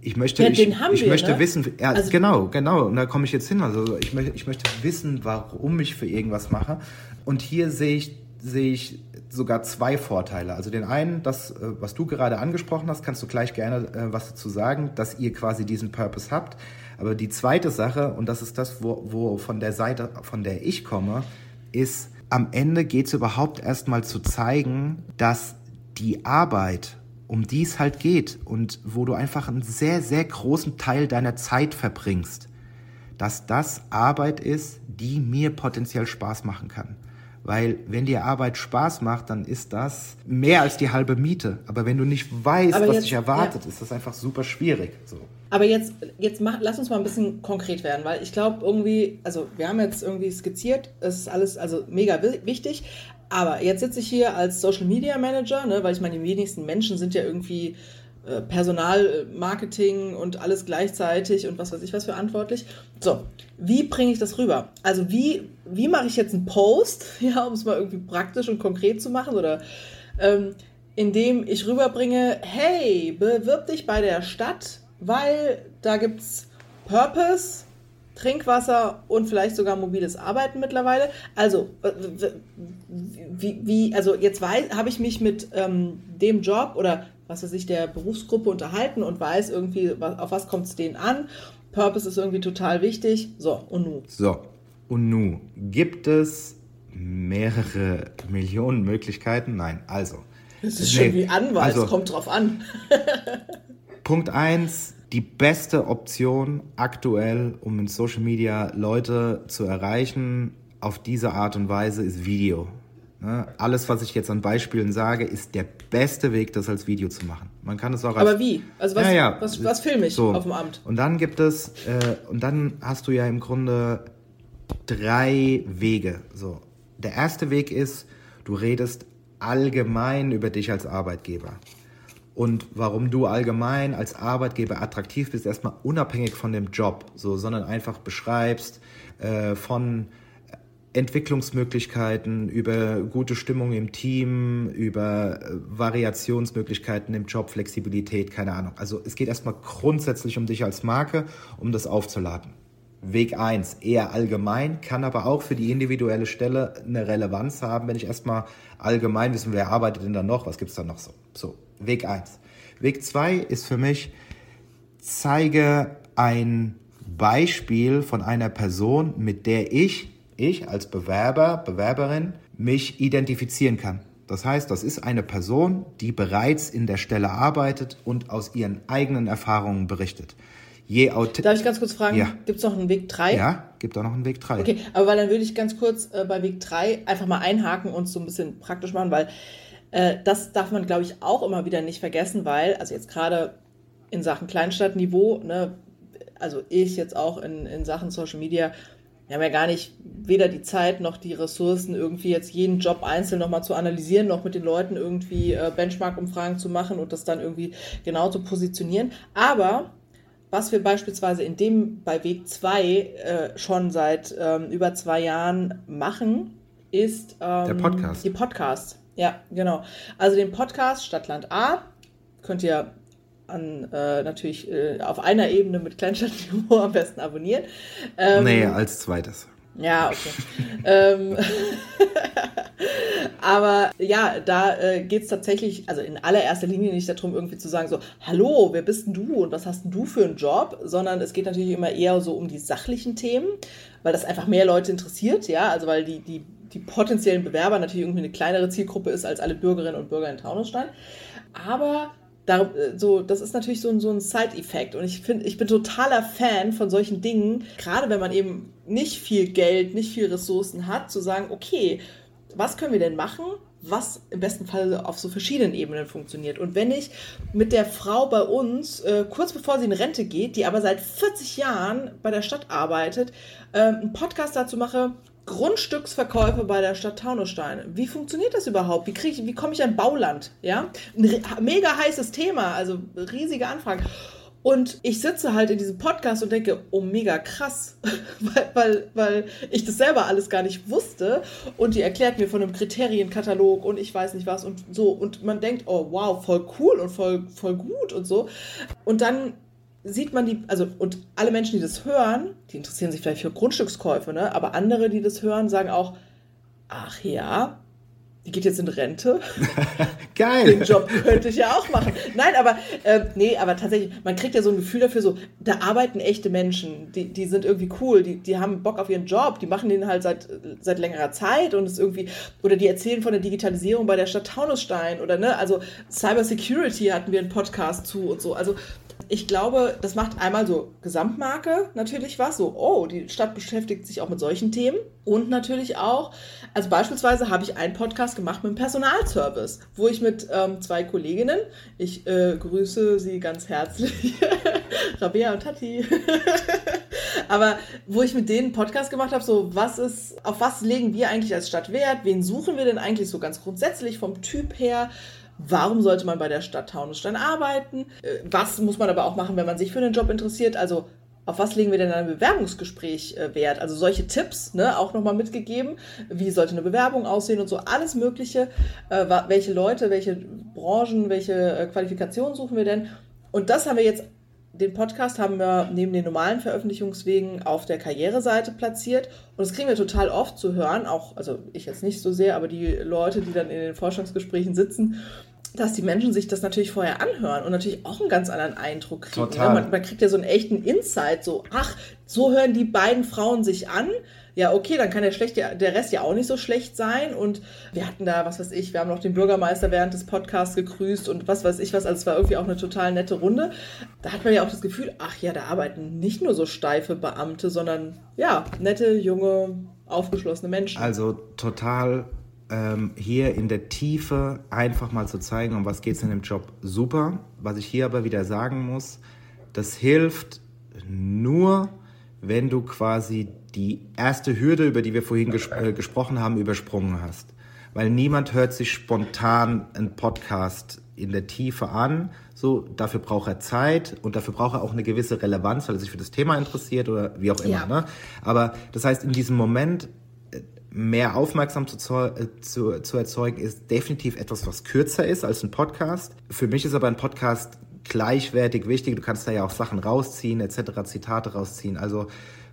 ich möchte, ja, ich, ich wir, möchte ne? wissen, ja, also, genau, genau, und da komme ich jetzt hin. Also ich möchte, ich möchte wissen, warum ich für irgendwas mache. Und hier sehe ich, sehe ich sogar zwei Vorteile. Also den einen, das, äh, was du gerade angesprochen hast, kannst du gleich gerne äh, was dazu sagen, dass ihr quasi diesen Purpose habt. Aber die zweite Sache, und das ist das, wo, wo von der Seite, von der ich komme, ist, am Ende geht es überhaupt erstmal zu zeigen, dass die Arbeit um die es halt geht und wo du einfach einen sehr, sehr großen Teil deiner Zeit verbringst, dass das Arbeit ist, die mir potenziell Spaß machen kann. Weil wenn dir Arbeit Spaß macht, dann ist das mehr als die halbe Miete. Aber wenn du nicht weißt, Aber was jetzt, dich erwartet, ja. ist das einfach super schwierig. So. Aber jetzt, jetzt mach, lass uns mal ein bisschen konkret werden, weil ich glaube irgendwie, also wir haben jetzt irgendwie skizziert, es ist alles also mega wichtig, aber jetzt sitze ich hier als Social Media Manager, ne, weil ich meine, die wenigsten Menschen sind ja irgendwie äh, Personalmarketing und alles gleichzeitig und was weiß ich was verantwortlich. So, wie bringe ich das rüber? Also wie, wie mache ich jetzt einen Post, ja, um es mal irgendwie praktisch und konkret zu machen oder ähm, indem ich rüberbringe, hey, bewirb dich bei der Stadt, weil da gibt es Purpose, Trinkwasser und vielleicht sogar mobiles Arbeiten mittlerweile. Also, wie, wie also jetzt habe ich mich mit ähm, dem Job oder was weiß ich, der Berufsgruppe unterhalten und weiß irgendwie, auf was kommt es denen an. Purpose ist irgendwie total wichtig. So, und nu. So, und nu. Gibt es mehrere Millionen Möglichkeiten. Nein, also. Das ist nee, schon wie Anwalt, also, es kommt drauf an. Punkt 1, die beste Option aktuell, um in Social Media Leute zu erreichen, auf diese Art und Weise ist Video. Ne? Alles, was ich jetzt an Beispielen sage, ist der beste Weg, das als Video zu machen. Man kann es auch als. Aber wie? Also was, ja, ja. was, was filme ich so. auf dem Amt? Und dann gibt es, äh, und dann hast du ja im Grunde drei Wege. So. Der erste Weg ist, du redest allgemein über dich als Arbeitgeber. Und warum du allgemein als Arbeitgeber attraktiv bist, erstmal unabhängig von dem Job, so, sondern einfach beschreibst äh, von Entwicklungsmöglichkeiten, über gute Stimmung im Team, über äh, Variationsmöglichkeiten im Job, Flexibilität, keine Ahnung. Also es geht erstmal grundsätzlich um dich als Marke, um das aufzuladen. Weg 1 eher allgemein, kann aber auch für die individuelle Stelle eine Relevanz haben, wenn ich erstmal allgemein wissen, wer arbeitet denn da noch, was gibt es da noch so. So, Weg 1. Weg 2 ist für mich, zeige ein Beispiel von einer Person, mit der ich ich als Bewerber, Bewerberin mich identifizieren kann. Das heißt, das ist eine Person, die bereits in der Stelle arbeitet und aus ihren eigenen Erfahrungen berichtet. Je Darf ich ganz kurz fragen, ja. gibt es noch einen Weg 3? Ja, gibt auch noch einen Weg 3. Okay, aber weil dann würde ich ganz kurz äh, bei Weg 3 einfach mal einhaken und so ein bisschen praktisch machen, weil äh, das darf man, glaube ich, auch immer wieder nicht vergessen, weil, also jetzt gerade in Sachen Kleinstadtniveau, ne, also ich jetzt auch in, in Sachen Social Media, wir haben ja gar nicht weder die Zeit noch die Ressourcen, irgendwie jetzt jeden Job einzeln nochmal zu analysieren, noch mit den Leuten irgendwie äh, Benchmark-Umfragen zu machen und das dann irgendwie genau zu positionieren. Aber was wir beispielsweise in dem bei Weg 2 äh, schon seit ähm, über zwei Jahren machen, ist ähm, der Podcast. Die Podcasts. Ja, genau. Also den Podcast Stadtland A könnt ihr an, äh, natürlich äh, auf einer Ebene mit Kleinstadtniveau am besten abonnieren. Ähm, nee, als zweites. Ja, okay. ähm, aber ja, da äh, geht es tatsächlich, also in allererster Linie nicht darum, irgendwie zu sagen, so, hallo, wer bist denn du und was hast denn du für einen Job, sondern es geht natürlich immer eher so um die sachlichen Themen, weil das einfach mehr Leute interessiert, ja, also weil die, die, die potenziellen Bewerber natürlich irgendwie eine kleinere Zielgruppe ist als alle Bürgerinnen und Bürger in Taunusstein. Aber da, äh, so, das ist natürlich so, so ein Side-Effekt. Und ich finde, ich bin totaler Fan von solchen Dingen, gerade wenn man eben nicht viel Geld, nicht viel Ressourcen hat, zu sagen, okay, was können wir denn machen, was im besten Fall auf so verschiedenen Ebenen funktioniert. Und wenn ich mit der Frau bei uns, äh, kurz bevor sie in Rente geht, die aber seit 40 Jahren bei der Stadt arbeitet, äh, einen Podcast dazu mache, Grundstücksverkäufe bei der Stadt Taunusstein. Wie funktioniert das überhaupt? Wie, krieg ich, wie komme ich an Bauland? Ja? Ein mega heißes Thema, also riesige Anfragen. Und ich sitze halt in diesem Podcast und denke, oh, mega krass, weil, weil, weil ich das selber alles gar nicht wusste. Und die erklärt mir von einem Kriterienkatalog und ich weiß nicht was und so. Und man denkt, oh, wow, voll cool und voll, voll gut und so. Und dann sieht man die, also und alle Menschen, die das hören, die interessieren sich vielleicht für Grundstückskäufe, ne? aber andere, die das hören, sagen auch, ach ja, die geht jetzt in Rente. Geil. Den Job könnte ich ja auch machen. Nein, aber äh, nee, aber tatsächlich, man kriegt ja so ein Gefühl dafür, so, da arbeiten echte Menschen, die, die sind irgendwie cool, die, die haben Bock auf ihren Job, die machen den halt seit, seit längerer Zeit und es irgendwie, oder die erzählen von der Digitalisierung bei der Stadt Taunusstein oder ne, also Cyber Security hatten wir einen Podcast zu und so. Also ich glaube, das macht einmal so Gesamtmarke natürlich was, so, oh, die Stadt beschäftigt sich auch mit solchen Themen. Und natürlich auch, also beispielsweise habe ich einen Podcast gemacht mit dem Personalservice, wo ich mit ähm, zwei Kolleginnen, ich äh, grüße sie ganz herzlich, Rabea und Tati, aber wo ich mit denen einen Podcast gemacht habe, so, was ist, auf was legen wir eigentlich als Stadt Wert? Wen suchen wir denn eigentlich so ganz grundsätzlich vom Typ her? Warum sollte man bei der Stadt Taunusstein arbeiten? Äh, was muss man aber auch machen, wenn man sich für einen Job interessiert? Also auf was legen wir denn in einem Bewerbungsgespräch äh, Wert? Also solche Tipps, ne, auch nochmal mitgegeben. Wie sollte eine Bewerbung aussehen und so alles Mögliche. Äh, welche Leute, welche Branchen, welche Qualifikationen suchen wir denn? Und das haben wir jetzt, den Podcast haben wir neben den normalen Veröffentlichungswegen auf der Karriereseite platziert. Und das kriegen wir total oft zu hören, auch, also ich jetzt nicht so sehr, aber die Leute, die dann in den Forschungsgesprächen sitzen, dass die Menschen sich das natürlich vorher anhören und natürlich auch einen ganz anderen Eindruck kriegen. Ne? Total. Man, man, kriegt ja so einen echten Insight, so, ach, so hören die beiden Frauen sich an. Ja, okay, dann kann der, schlecht, der Rest ja auch nicht so schlecht sein. Und wir hatten da, was weiß ich, wir haben noch den Bürgermeister während des Podcasts gegrüßt und was weiß ich was. Also es war irgendwie auch eine total nette Runde. Da hat man ja auch das Gefühl, ach ja, da arbeiten nicht nur so steife Beamte, sondern ja, nette, junge, aufgeschlossene Menschen. Also total ähm, hier in der Tiefe einfach mal zu zeigen, um was geht es in dem Job, super. Was ich hier aber wieder sagen muss, das hilft nur, wenn du quasi die erste Hürde, über die wir vorhin ges äh, gesprochen haben, übersprungen hast. Weil niemand hört sich spontan einen Podcast in der Tiefe an. So, dafür braucht er Zeit und dafür braucht er auch eine gewisse Relevanz, weil er sich für das Thema interessiert oder wie auch immer. Ja. Ne? Aber das heißt, in diesem Moment mehr Aufmerksamkeit zu, äh, zu, zu erzeugen, ist definitiv etwas, was kürzer ist als ein Podcast. Für mich ist aber ein Podcast gleichwertig wichtig. Du kannst da ja auch Sachen rausziehen, etc., Zitate rausziehen. Also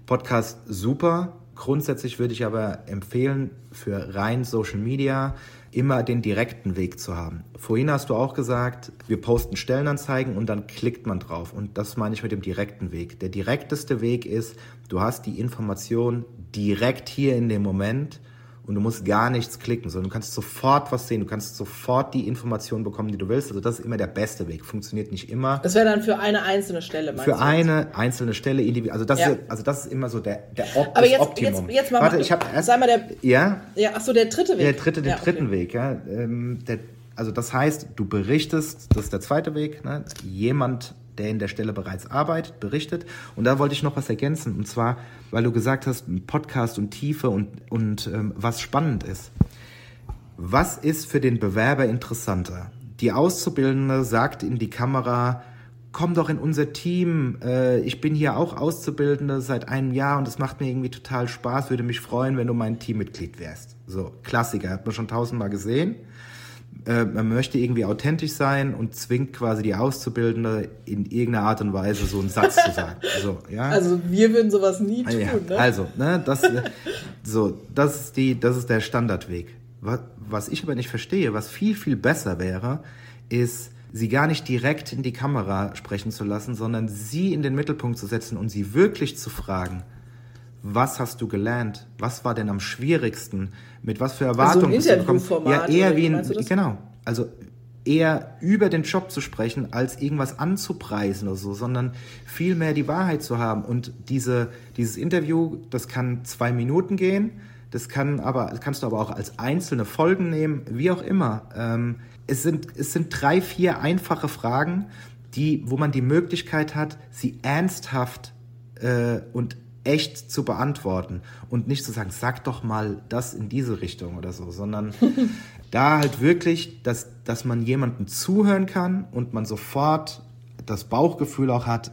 Podcast super. Grundsätzlich würde ich aber empfehlen, für rein Social Media immer den direkten Weg zu haben. Vorhin hast du auch gesagt, wir posten Stellenanzeigen und dann klickt man drauf. Und das meine ich mit dem direkten Weg. Der direkteste Weg ist, du hast die Information direkt hier in dem Moment und du musst gar nichts klicken, sondern du kannst sofort was sehen, du kannst sofort die Informationen bekommen, die du willst. Also das ist immer der beste Weg. Funktioniert nicht immer. Das wäre dann für eine einzelne Stelle, Für du eine einzelne Stelle individuell. Also das, ja. ist, also das ist immer so der, der Op Aber jetzt, Optimum. Jetzt, jetzt mal Warte, ich habe erst. Sag mal der. Ja. Ja, ach so, der dritte Weg. Der dritte, den ja, dritten okay. Weg, ja. Ähm, der, also das heißt, du berichtest, das ist der zweite Weg. Ne? Jemand der in der Stelle bereits arbeitet, berichtet. Und da wollte ich noch was ergänzen. Und zwar, weil du gesagt hast, Podcast und Tiefe und, und ähm, was spannend ist. Was ist für den Bewerber interessanter? Die Auszubildende sagt in die Kamera, komm doch in unser Team. Äh, ich bin hier auch Auszubildende seit einem Jahr und es macht mir irgendwie total Spaß. Würde mich freuen, wenn du mein Teammitglied wärst. So, Klassiker, hat man schon tausendmal gesehen äh, man möchte irgendwie authentisch sein und zwingt quasi die Auszubildende in irgendeiner Art und Weise so einen Satz zu sagen. So, ja? Also wir würden sowas nie ah, tun. Ja, ne? Also, ne, das, so, das, ist die, das ist der Standardweg. Was, was ich aber nicht verstehe, was viel, viel besser wäre, ist, sie gar nicht direkt in die Kamera sprechen zu lassen, sondern sie in den Mittelpunkt zu setzen und sie wirklich zu fragen, was hast du gelernt? Was war denn am schwierigsten? Mit was für Erwartungen also ein bist du Ja, eher wie ein, genau. Also eher über den Job zu sprechen, als irgendwas anzupreisen oder so, sondern vielmehr die Wahrheit zu haben. Und diese, dieses Interview, das kann zwei Minuten gehen, das kann aber, das kannst du aber auch als einzelne Folgen nehmen, wie auch immer. Ähm, es, sind, es sind drei, vier einfache Fragen, die, wo man die Möglichkeit hat, sie ernsthaft äh, und echt zu beantworten und nicht zu sagen, sag doch mal das in diese Richtung oder so, sondern da halt wirklich, dass, dass man jemandem zuhören kann und man sofort das Bauchgefühl auch hat,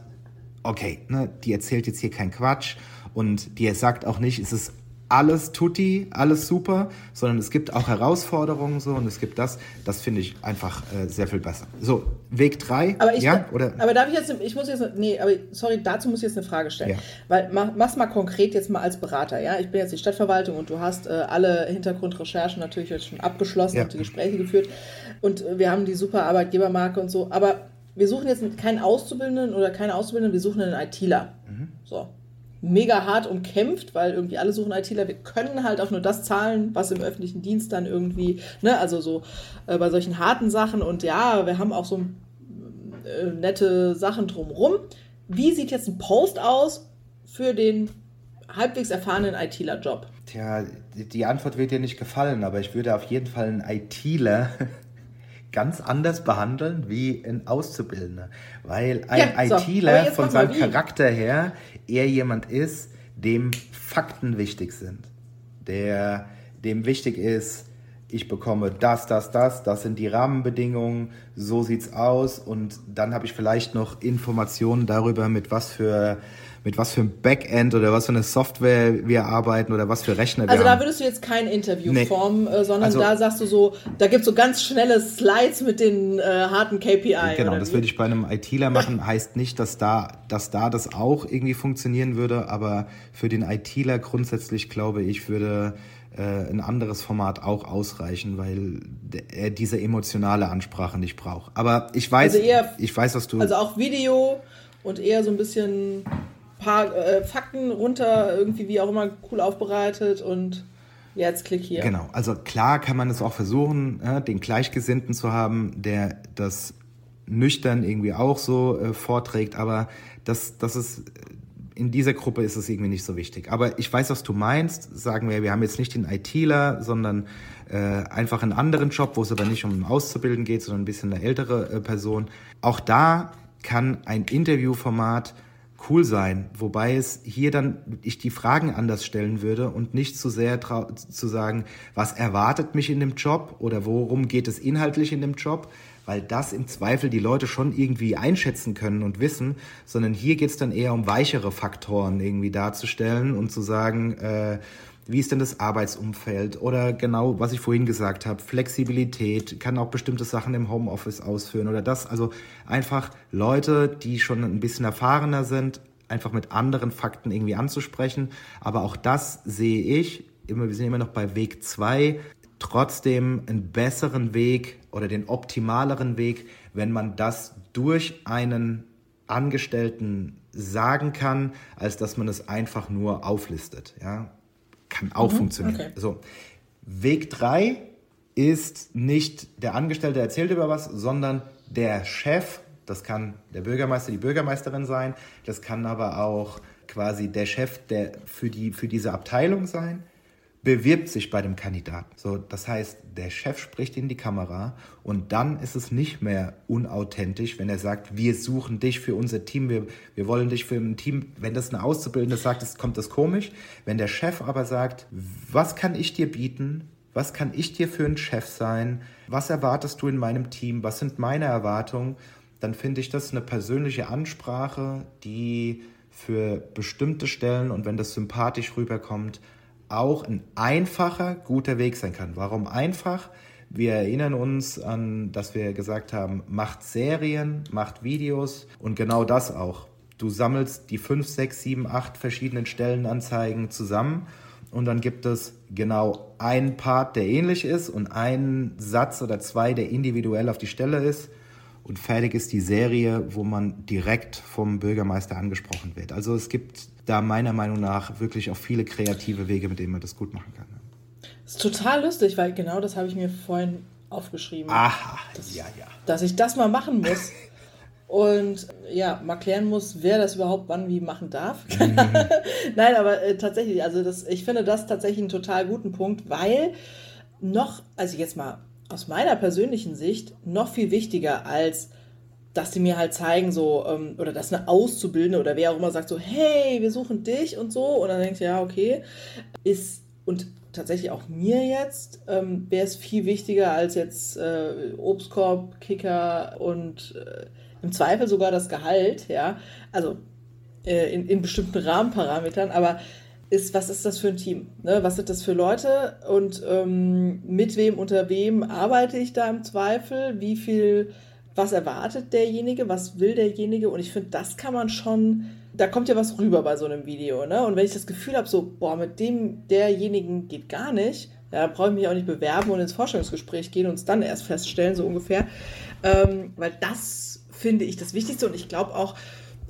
okay, ne, die erzählt jetzt hier keinen Quatsch und die sagt auch nicht, es ist alles tutti, alles super, sondern es gibt auch Herausforderungen so und es gibt das. Das finde ich einfach äh, sehr viel besser. So, Weg 3. Aber, ich, ja, oder? aber darf ich jetzt, ich muss jetzt, nee, aber sorry, dazu muss ich jetzt eine Frage stellen. Ja. Weil, mach, mach's mal konkret jetzt mal als Berater, ja? Ich bin jetzt die Stadtverwaltung und du hast äh, alle Hintergrundrecherchen natürlich jetzt schon abgeschlossen ja. und die Gespräche geführt und äh, wir haben die super Arbeitgebermarke und so, aber wir suchen jetzt keinen Auszubildenden oder keine Auszubildenden, wir suchen einen ITler. Mhm. So mega hart umkämpft, weil irgendwie alle suchen ITler. Wir können halt auch nur das zahlen, was im öffentlichen Dienst dann irgendwie, ne, also so äh, bei solchen harten Sachen und ja, wir haben auch so äh, nette Sachen drumrum. Wie sieht jetzt ein Post aus für den halbwegs erfahrenen ITler-Job? Tja, die Antwort wird dir nicht gefallen, aber ich würde auf jeden Fall einen ITler ganz anders behandeln wie ein Auszubildender. Weil ein ja, ITler so, von seinem Charakter her eher jemand ist, dem Fakten wichtig sind. Der, dem wichtig ist, ich bekomme das, das, das, das sind die Rahmenbedingungen, so sieht's aus und dann habe ich vielleicht noch Informationen darüber, mit was für mit was für einem Backend oder was für eine Software wir arbeiten oder was für Rechner wir also haben. Also da würdest du jetzt kein Interview nee. formen, äh, sondern also, da sagst du so, da gibt es so ganz schnelle Slides mit den äh, harten KPI. Genau, das würde ich bei einem ITler machen. heißt nicht, dass da, dass da das auch irgendwie funktionieren würde, aber für den ITler grundsätzlich glaube ich, würde äh, ein anderes Format auch ausreichen, weil er diese emotionale Ansprache nicht braucht. Aber ich weiß, also eher, ich weiß, was du. Also auch Video und eher so ein bisschen paar äh, Fakten runter, irgendwie wie auch immer cool aufbereitet und jetzt klick hier. Genau, also klar kann man es auch versuchen, äh, den Gleichgesinnten zu haben, der das nüchtern irgendwie auch so äh, vorträgt, aber das, das ist in dieser Gruppe ist es irgendwie nicht so wichtig. Aber ich weiß, was du meinst. Sagen wir, wir haben jetzt nicht den ITler, sondern äh, einfach einen anderen Job, wo es aber nicht um Auszubilden geht, sondern ein bisschen eine ältere äh, Person. Auch da kann ein Interviewformat cool sein, wobei es hier dann ich die Fragen anders stellen würde und nicht zu sehr zu sagen, was erwartet mich in dem Job oder worum geht es inhaltlich in dem Job, weil das im Zweifel die Leute schon irgendwie einschätzen können und wissen, sondern hier geht es dann eher um weichere Faktoren irgendwie darzustellen und zu sagen, äh, wie ist denn das Arbeitsumfeld oder genau, was ich vorhin gesagt habe, Flexibilität, kann auch bestimmte Sachen im Homeoffice ausführen oder das. Also einfach Leute, die schon ein bisschen erfahrener sind, einfach mit anderen Fakten irgendwie anzusprechen. Aber auch das sehe ich, immer, wir sind immer noch bei Weg zwei trotzdem einen besseren Weg oder den optimaleren Weg, wenn man das durch einen Angestellten sagen kann, als dass man es einfach nur auflistet. Ja? Kann auch mhm, funktionieren. Okay. So. Weg 3 ist nicht der Angestellte erzählt über was, sondern der Chef, das kann der Bürgermeister, die Bürgermeisterin sein, das kann aber auch quasi der Chef der für, die, für diese Abteilung sein, bewirbt sich bei dem Kandidaten. So, das heißt, der Chef spricht in die Kamera und dann ist es nicht mehr unauthentisch, wenn er sagt, wir suchen dich für unser Team, wir, wir wollen dich für ein Team. Wenn das eine Auszubildende sagt, ist, kommt das komisch. Wenn der Chef aber sagt, was kann ich dir bieten? Was kann ich dir für ein Chef sein? Was erwartest du in meinem Team? Was sind meine Erwartungen? Dann finde ich das eine persönliche Ansprache, die für bestimmte Stellen und wenn das sympathisch rüberkommt, auch ein einfacher, guter Weg sein kann. Warum einfach? Wir erinnern uns an, dass wir gesagt haben, macht Serien, macht Videos und genau das auch. Du sammelst die 5, 6, 7, 8 verschiedenen Stellenanzeigen zusammen und dann gibt es genau einen Part, der ähnlich ist und einen Satz oder zwei, der individuell auf die Stelle ist und fertig ist die Serie, wo man direkt vom Bürgermeister angesprochen wird. Also es gibt da meiner Meinung nach wirklich auch viele kreative Wege, mit denen man das gut machen kann. Das ist total lustig, weil genau das habe ich mir vorhin aufgeschrieben. Aha, dass, ja, ja. Dass ich das mal machen muss. und ja, mal klären muss, wer das überhaupt wann wie machen darf. Mhm. Nein, aber äh, tatsächlich, also das, ich finde das tatsächlich einen total guten Punkt, weil noch, also jetzt mal aus meiner persönlichen Sicht, noch viel wichtiger als dass die mir halt zeigen, so, ähm, oder dass eine Auszubildende oder wer auch immer sagt, so, hey, wir suchen dich und so, und dann denkst du, ja, okay, ist, und tatsächlich auch mir jetzt, ähm, wäre es viel wichtiger als jetzt äh, Obstkorb, Kicker und äh, im Zweifel sogar das Gehalt, ja, also äh, in, in bestimmten Rahmenparametern, aber ist, was ist das für ein Team? Ne? Was sind das für Leute und ähm, mit wem, unter wem arbeite ich da im Zweifel? Wie viel was erwartet derjenige, was will derjenige und ich finde, das kann man schon, da kommt ja was rüber bei so einem Video, ne? Und wenn ich das Gefühl habe, so, boah, mit dem derjenigen geht gar nicht, ja, brauche ich mich auch nicht bewerben und ins Vorstellungsgespräch gehen und es dann erst feststellen, so ungefähr. Ähm, weil das finde ich das Wichtigste und ich glaube auch,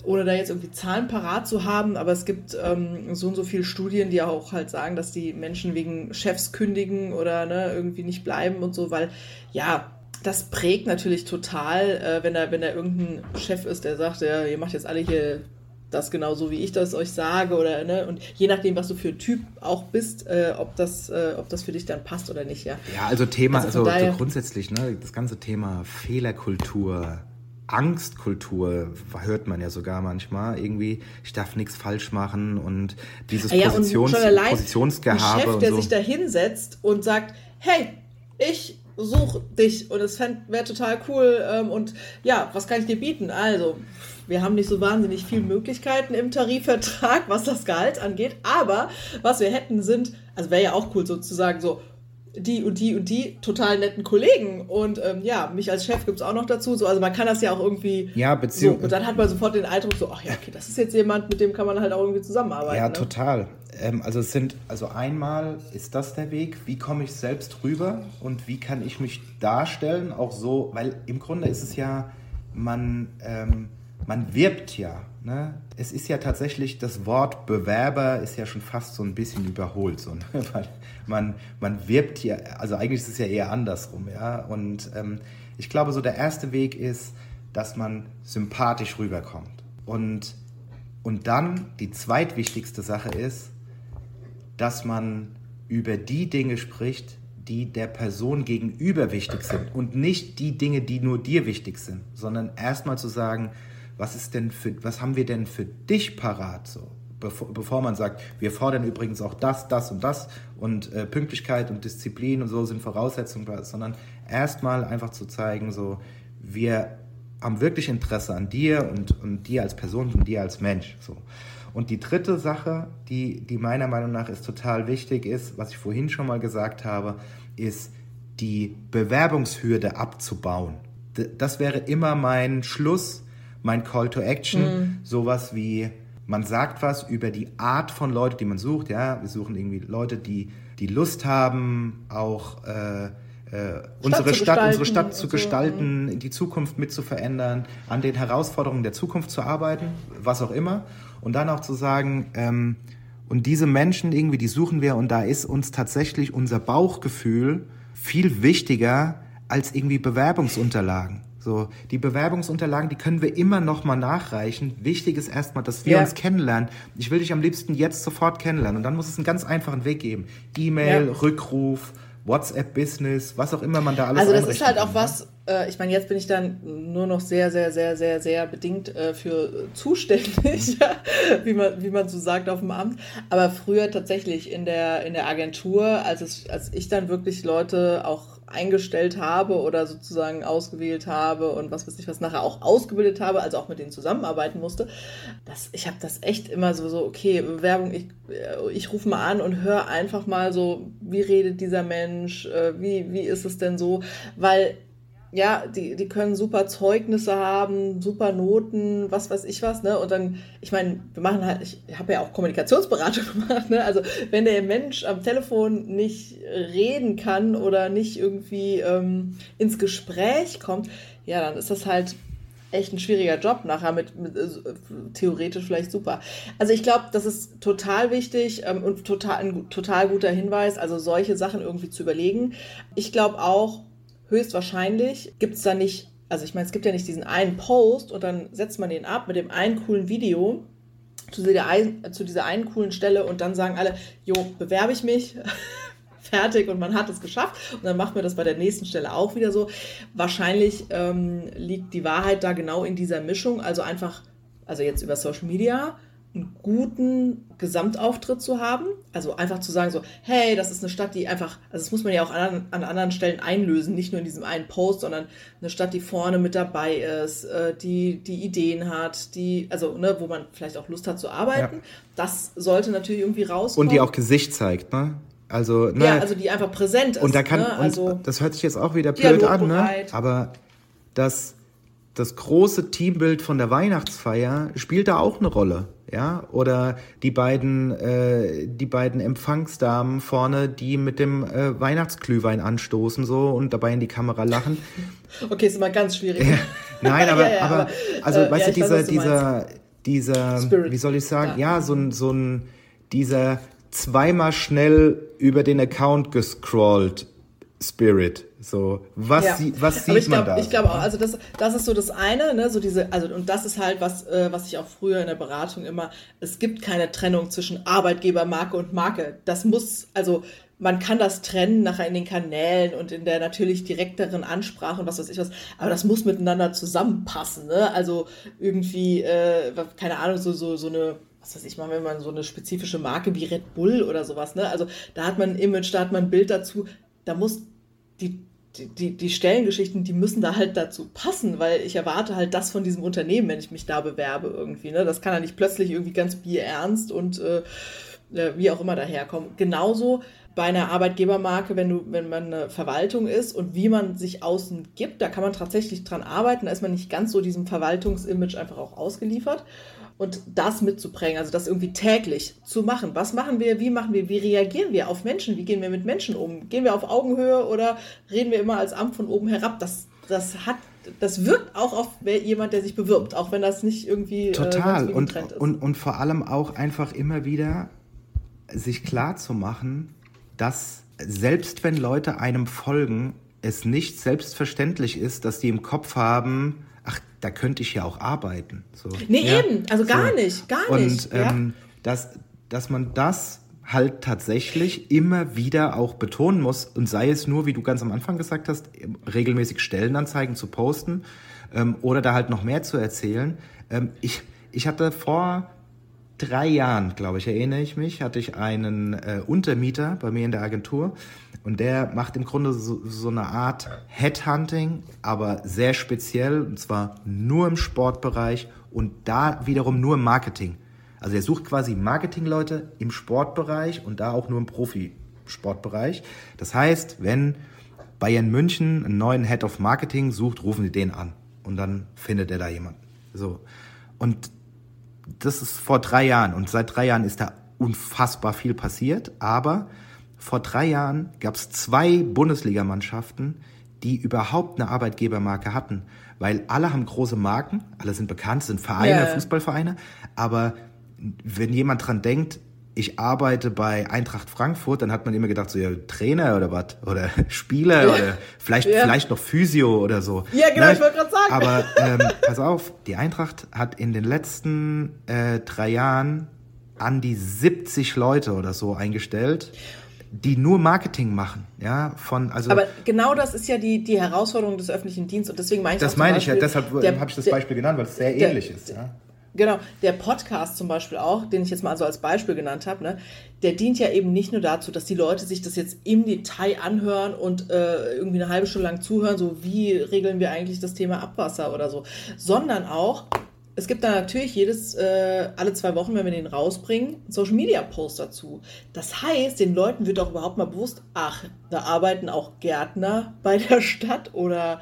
ohne da jetzt irgendwie Zahlen parat zu haben, aber es gibt ähm, so und so viele Studien, die auch halt sagen, dass die Menschen wegen Chefs kündigen oder ne, irgendwie nicht bleiben und so, weil ja, das prägt natürlich total, äh, wenn da wenn da irgendein Chef ist, der sagt, ja, ihr macht jetzt alle hier das genau so, wie ich das euch sage oder ne und je nachdem, was du für ein Typ auch bist, äh, ob das äh, ob das für dich dann passt oder nicht, ja. Ja, also Thema, also, also so grundsätzlich, ne, das ganze Thema Fehlerkultur. Angstkultur hört man ja sogar manchmal irgendwie, ich darf nichts falsch machen und dieses ja, Positions, und Positionsgehabe ein Chef, und der so. sich da hinsetzt und sagt, hey, ich such dich und es wäre total cool. Ähm, und ja, was kann ich dir bieten? Also, wir haben nicht so wahnsinnig viele Möglichkeiten im Tarifvertrag, was das Gehalt angeht, aber was wir hätten sind, also wäre ja auch cool sozusagen so, die und die und die total netten Kollegen. Und ähm, ja, mich als Chef gibt es auch noch dazu. So, also man kann das ja auch irgendwie. Ja, beziehungsweise. So, und dann hat man sofort den Eindruck, so, ach ja, okay, das ist jetzt jemand, mit dem kann man halt auch irgendwie zusammenarbeiten. Ja, ne? total. ähm, also es sind, also einmal ist das der Weg, wie komme ich selbst rüber und wie kann ich mich darstellen, auch so, weil im Grunde ist es ja, man, ähm, man wirbt ja. Ne? Es ist ja tatsächlich, das Wort Bewerber ist ja schon fast so ein bisschen überholt, so, ne? weil man, man wirbt ja, also eigentlich ist es ja eher andersrum, ja. Und ähm, ich glaube, so der erste Weg ist, dass man sympathisch rüberkommt. Und, und dann die zweitwichtigste Sache ist, dass man über die Dinge spricht, die der Person gegenüber wichtig sind und nicht die Dinge, die nur dir wichtig sind, sondern erstmal zu sagen, was ist denn für, was haben wir denn für dich parat so? Bevor, bevor man sagt, wir fordern übrigens auch das, das und das und äh, Pünktlichkeit und Disziplin und so sind Voraussetzungen, sondern erstmal einfach zu zeigen, so, wir haben wirklich Interesse an dir und, und dir als Person und dir als Mensch. So. Und die dritte Sache, die, die meiner Meinung nach ist total wichtig ist, was ich vorhin schon mal gesagt habe, ist die Bewerbungshürde abzubauen. Das wäre immer mein Schluss, mein Call to Action, mhm. sowas wie man sagt was über die Art von Leuten, die man sucht. Ja, wir suchen irgendwie Leute, die, die Lust haben, auch äh, äh, unsere Stadt, unsere Stadt zu gestalten, so. die Zukunft mit zu verändern, an den Herausforderungen der Zukunft zu arbeiten, was auch immer. Und dann auch zu sagen, ähm, und diese Menschen irgendwie, die suchen wir und da ist uns tatsächlich unser Bauchgefühl viel wichtiger als irgendwie Bewerbungsunterlagen. So, die Bewerbungsunterlagen, die können wir immer noch mal nachreichen. Wichtig ist erstmal, dass wir ja. uns kennenlernen. Ich will dich am liebsten jetzt sofort kennenlernen. Und dann muss es einen ganz einfachen Weg geben. E-Mail, ja. Rückruf, WhatsApp-Business, was auch immer man da alles Also das ist halt auch kann, was, äh, ich meine, jetzt bin ich dann nur noch sehr, sehr, sehr, sehr, sehr bedingt äh, für zuständig, wie, man, wie man so sagt auf dem Amt. Aber früher tatsächlich in der, in der Agentur, als, es, als ich dann wirklich Leute auch eingestellt habe oder sozusagen ausgewählt habe und was weiß ich was nachher auch ausgebildet habe, also auch mit denen zusammenarbeiten musste. Das, ich habe das echt immer so, so, okay, Bewerbung, ich, äh, ich rufe mal an und höre einfach mal so, wie redet dieser Mensch, äh, wie, wie ist es denn so, weil ja, die, die können super Zeugnisse haben, super Noten, was weiß ich was, ne? Und dann, ich meine, wir machen halt, ich habe ja auch Kommunikationsberatung gemacht, ne? Also wenn der Mensch am Telefon nicht reden kann oder nicht irgendwie ähm, ins Gespräch kommt, ja, dann ist das halt echt ein schwieriger Job nachher mit, mit äh, theoretisch vielleicht super. Also ich glaube, das ist total wichtig ähm, und total ein total guter Hinweis, also solche Sachen irgendwie zu überlegen. Ich glaube auch, höchstwahrscheinlich gibt es da nicht, also ich meine, es gibt ja nicht diesen einen Post und dann setzt man den ab mit dem einen coolen Video zu dieser, ein, zu dieser einen coolen Stelle und dann sagen alle, jo, bewerbe ich mich. fertig und man hat es geschafft. Und dann macht man das bei der nächsten Stelle auch wieder so. Wahrscheinlich ähm, liegt die Wahrheit da genau in dieser Mischung. Also einfach, also jetzt über Social Media, einen guten Gesamtauftritt zu haben. Also einfach zu sagen so, hey, das ist eine Stadt, die einfach, also das muss man ja auch an, an anderen Stellen einlösen, nicht nur in diesem einen Post, sondern eine Stadt, die vorne mit dabei ist, äh, die, die Ideen hat, die, also ne, wo man vielleicht auch Lust hat zu arbeiten. Ja. Das sollte natürlich irgendwie rauskommen. Und die auch Gesicht zeigt, ne? Also, ne, ja, also die einfach präsent ist. Und da kann, ne? also, das hört sich jetzt auch wieder blöd an, ne? Aber das, das große Teambild von der Weihnachtsfeier spielt da auch eine Rolle ja, oder die beiden, äh, die beiden Empfangsdamen vorne, die mit dem äh, Weihnachtsglühwein anstoßen so und dabei in die Kamera lachen. Okay, ist immer ganz schwierig. Ja, nein, aber, ja, ja, aber, also, äh, weißt du, dieser, weiß, dieser, dieser, Spirit. wie soll ich sagen, ja, so ein, so ein, dieser zweimal schnell über den Account gescrollt Spirit. So, was, ja. sie, was sieht glaub, man da? Ich glaube auch, also das, das ist so das eine, ne, so diese, also und das ist halt was, äh, was ich auch früher in der Beratung immer, es gibt keine Trennung zwischen Arbeitgeber, Marke und Marke. Das muss, also man kann das trennen nachher in den Kanälen und in der natürlich direkteren Ansprache und was weiß ich was, aber das muss miteinander zusammenpassen, ne? Also irgendwie, äh, keine Ahnung, so, so, so eine was weiß ich mal, wenn man so eine spezifische Marke wie Red Bull oder sowas, ne? Also da hat man ein Image, da hat man ein Bild dazu, da muss die, die, die Stellengeschichten, die müssen da halt dazu passen, weil ich erwarte halt das von diesem Unternehmen, wenn ich mich da bewerbe irgendwie. Ne? Das kann ja nicht plötzlich irgendwie ganz bierernst und äh, äh, wie auch immer daherkommen. Genauso bei einer Arbeitgebermarke, wenn du, wenn man eine Verwaltung ist und wie man sich außen gibt, da kann man tatsächlich dran arbeiten, da ist man nicht ganz so diesem Verwaltungsimage einfach auch ausgeliefert. Und das mitzubringen, also das irgendwie täglich zu machen. Was machen wir, wie machen wir, wie reagieren wir auf Menschen, wie gehen wir mit Menschen um? Gehen wir auf Augenhöhe oder reden wir immer als Amt von oben herab? Das, das hat das wirkt auch auf jemand, der sich bewirbt, auch wenn das nicht irgendwie äh, total äh, und, und und vor allem auch einfach immer wieder sich klar zu machen, dass selbst wenn Leute einem folgen, es nicht selbstverständlich ist, dass die im Kopf haben, ach, da könnte ich ja auch arbeiten. So. Nee, ja, eben, also gar so. nicht, gar und, nicht. Und ähm, dass, dass man das halt tatsächlich immer wieder auch betonen muss und sei es nur, wie du ganz am Anfang gesagt hast, regelmäßig Stellenanzeigen zu posten ähm, oder da halt noch mehr zu erzählen. Ähm, ich, ich hatte vor drei Jahren, glaube ich, erinnere ich mich, hatte ich einen äh, Untermieter bei mir in der Agentur und der macht im Grunde so, so eine Art Headhunting, aber sehr speziell und zwar nur im Sportbereich und da wiederum nur im Marketing. Also er sucht quasi Marketingleute im Sportbereich und da auch nur im Profisportbereich. Das heißt, wenn Bayern München einen neuen Head of Marketing sucht, rufen sie den an und dann findet er da jemanden. So. Und das ist vor drei Jahren und seit drei Jahren ist da unfassbar viel passiert. Aber vor drei Jahren gab es zwei Bundesligamannschaften, die überhaupt eine Arbeitgebermarke hatten. Weil alle haben große Marken, alle sind bekannt, sind Vereine, yeah. Fußballvereine. Aber wenn jemand dran denkt, ich arbeite bei Eintracht Frankfurt, dann hat man immer gedacht, so ja, Trainer oder was? Oder Spieler ja. oder vielleicht, ja. vielleicht noch Physio oder so. Ja, genau, ne? ich wollte gerade sagen. Aber ähm, pass auf, die Eintracht hat in den letzten äh, drei Jahren an die 70 Leute oder so eingestellt die nur Marketing machen, ja, von also. Aber genau das ist ja die, die Herausforderung des öffentlichen Dienstes und deswegen meine ich das meine ich ja, deshalb habe ich das Beispiel genannt, weil es sehr der, ähnlich ist. Ja. Genau, der Podcast zum Beispiel auch, den ich jetzt mal so als Beispiel genannt habe, ne, der dient ja eben nicht nur dazu, dass die Leute sich das jetzt im Detail anhören und äh, irgendwie eine halbe Stunde lang zuhören, so wie regeln wir eigentlich das Thema Abwasser oder so, sondern auch, es gibt da natürlich jedes, äh, alle zwei Wochen, wenn wir den rausbringen, Social Media Post dazu. Das heißt, den Leuten wird auch überhaupt mal bewusst, ach, da arbeiten auch Gärtner bei der Stadt oder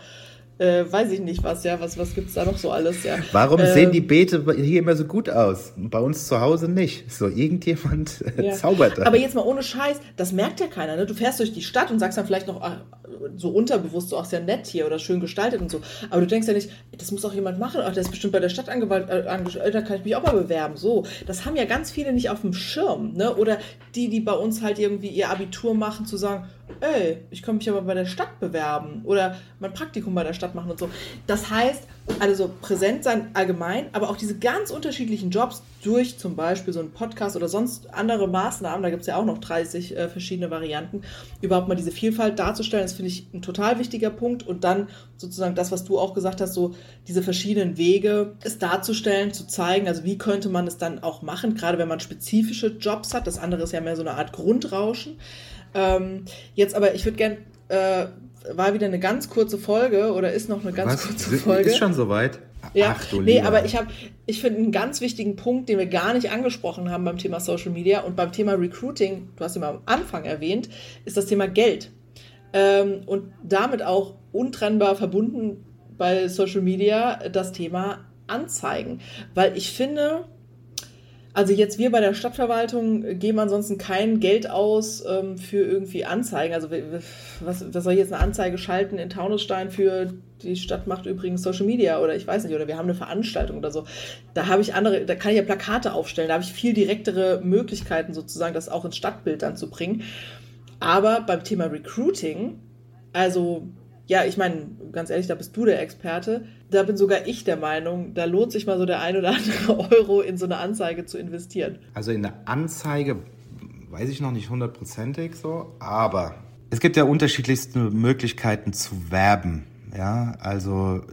äh, weiß ich nicht was, ja, was, was gibt es da noch so alles, ja. Warum äh, sehen die Beete hier immer so gut aus? Bei uns zu Hause nicht. So, irgendjemand äh, ja. zaubert da. Aber jetzt mal ohne Scheiß, das merkt ja keiner, ne? Du fährst durch die Stadt und sagst dann vielleicht noch, ach, so unterbewusst, so, ach, sehr nett hier oder schön gestaltet und so. Aber du denkst ja nicht, das muss auch jemand machen, ach, der ist bestimmt bei der Stadt angestellt, äh, da kann ich mich auch mal bewerben. So, das haben ja ganz viele nicht auf dem Schirm, ne? Oder die, die bei uns halt irgendwie ihr Abitur machen, zu sagen, ey, ich kann mich aber bei der Stadt bewerben oder mein Praktikum bei der Stadt machen und so. Das heißt, also präsent sein allgemein, aber auch diese ganz unterschiedlichen Jobs durch zum Beispiel so einen Podcast oder sonst andere Maßnahmen, da gibt es ja auch noch 30 äh, verschiedene Varianten, überhaupt mal diese Vielfalt darzustellen, das finde ich ein total wichtiger Punkt. Und dann sozusagen das, was du auch gesagt hast, so diese verschiedenen Wege, es darzustellen, zu zeigen, also wie könnte man es dann auch machen, gerade wenn man spezifische Jobs hat. Das andere ist ja mehr so eine Art Grundrauschen. Ähm, jetzt aber, ich würde gerne, äh, war wieder eine ganz kurze Folge oder ist noch eine ganz Was? kurze Folge. Ist schon soweit? Ja, Ach, du nee, lieber. aber ich habe, ich finde einen ganz wichtigen Punkt, den wir gar nicht angesprochen haben beim Thema Social Media und beim Thema Recruiting, du hast ihn mal am Anfang erwähnt, ist das Thema Geld. Ähm, und damit auch untrennbar verbunden bei Social Media das Thema Anzeigen. Weil ich finde, also jetzt wir bei der Stadtverwaltung geben ansonsten kein Geld aus ähm, für irgendwie Anzeigen. Also was, was soll ich jetzt eine Anzeige schalten in Taunusstein für die Stadt macht übrigens Social Media oder ich weiß nicht, oder wir haben eine Veranstaltung oder so. Da habe ich andere, da kann ich ja Plakate aufstellen, da habe ich viel direktere Möglichkeiten sozusagen, das auch ins Stadtbild dann zu bringen. Aber beim Thema Recruiting, also ja, ich meine, ganz ehrlich, da bist du der Experte. Da bin sogar ich der Meinung, da lohnt sich mal so der ein oder andere Euro in so eine Anzeige zu investieren. Also in eine Anzeige weiß ich noch nicht hundertprozentig so, aber es gibt ja unterschiedlichste Möglichkeiten zu werben. Ja, also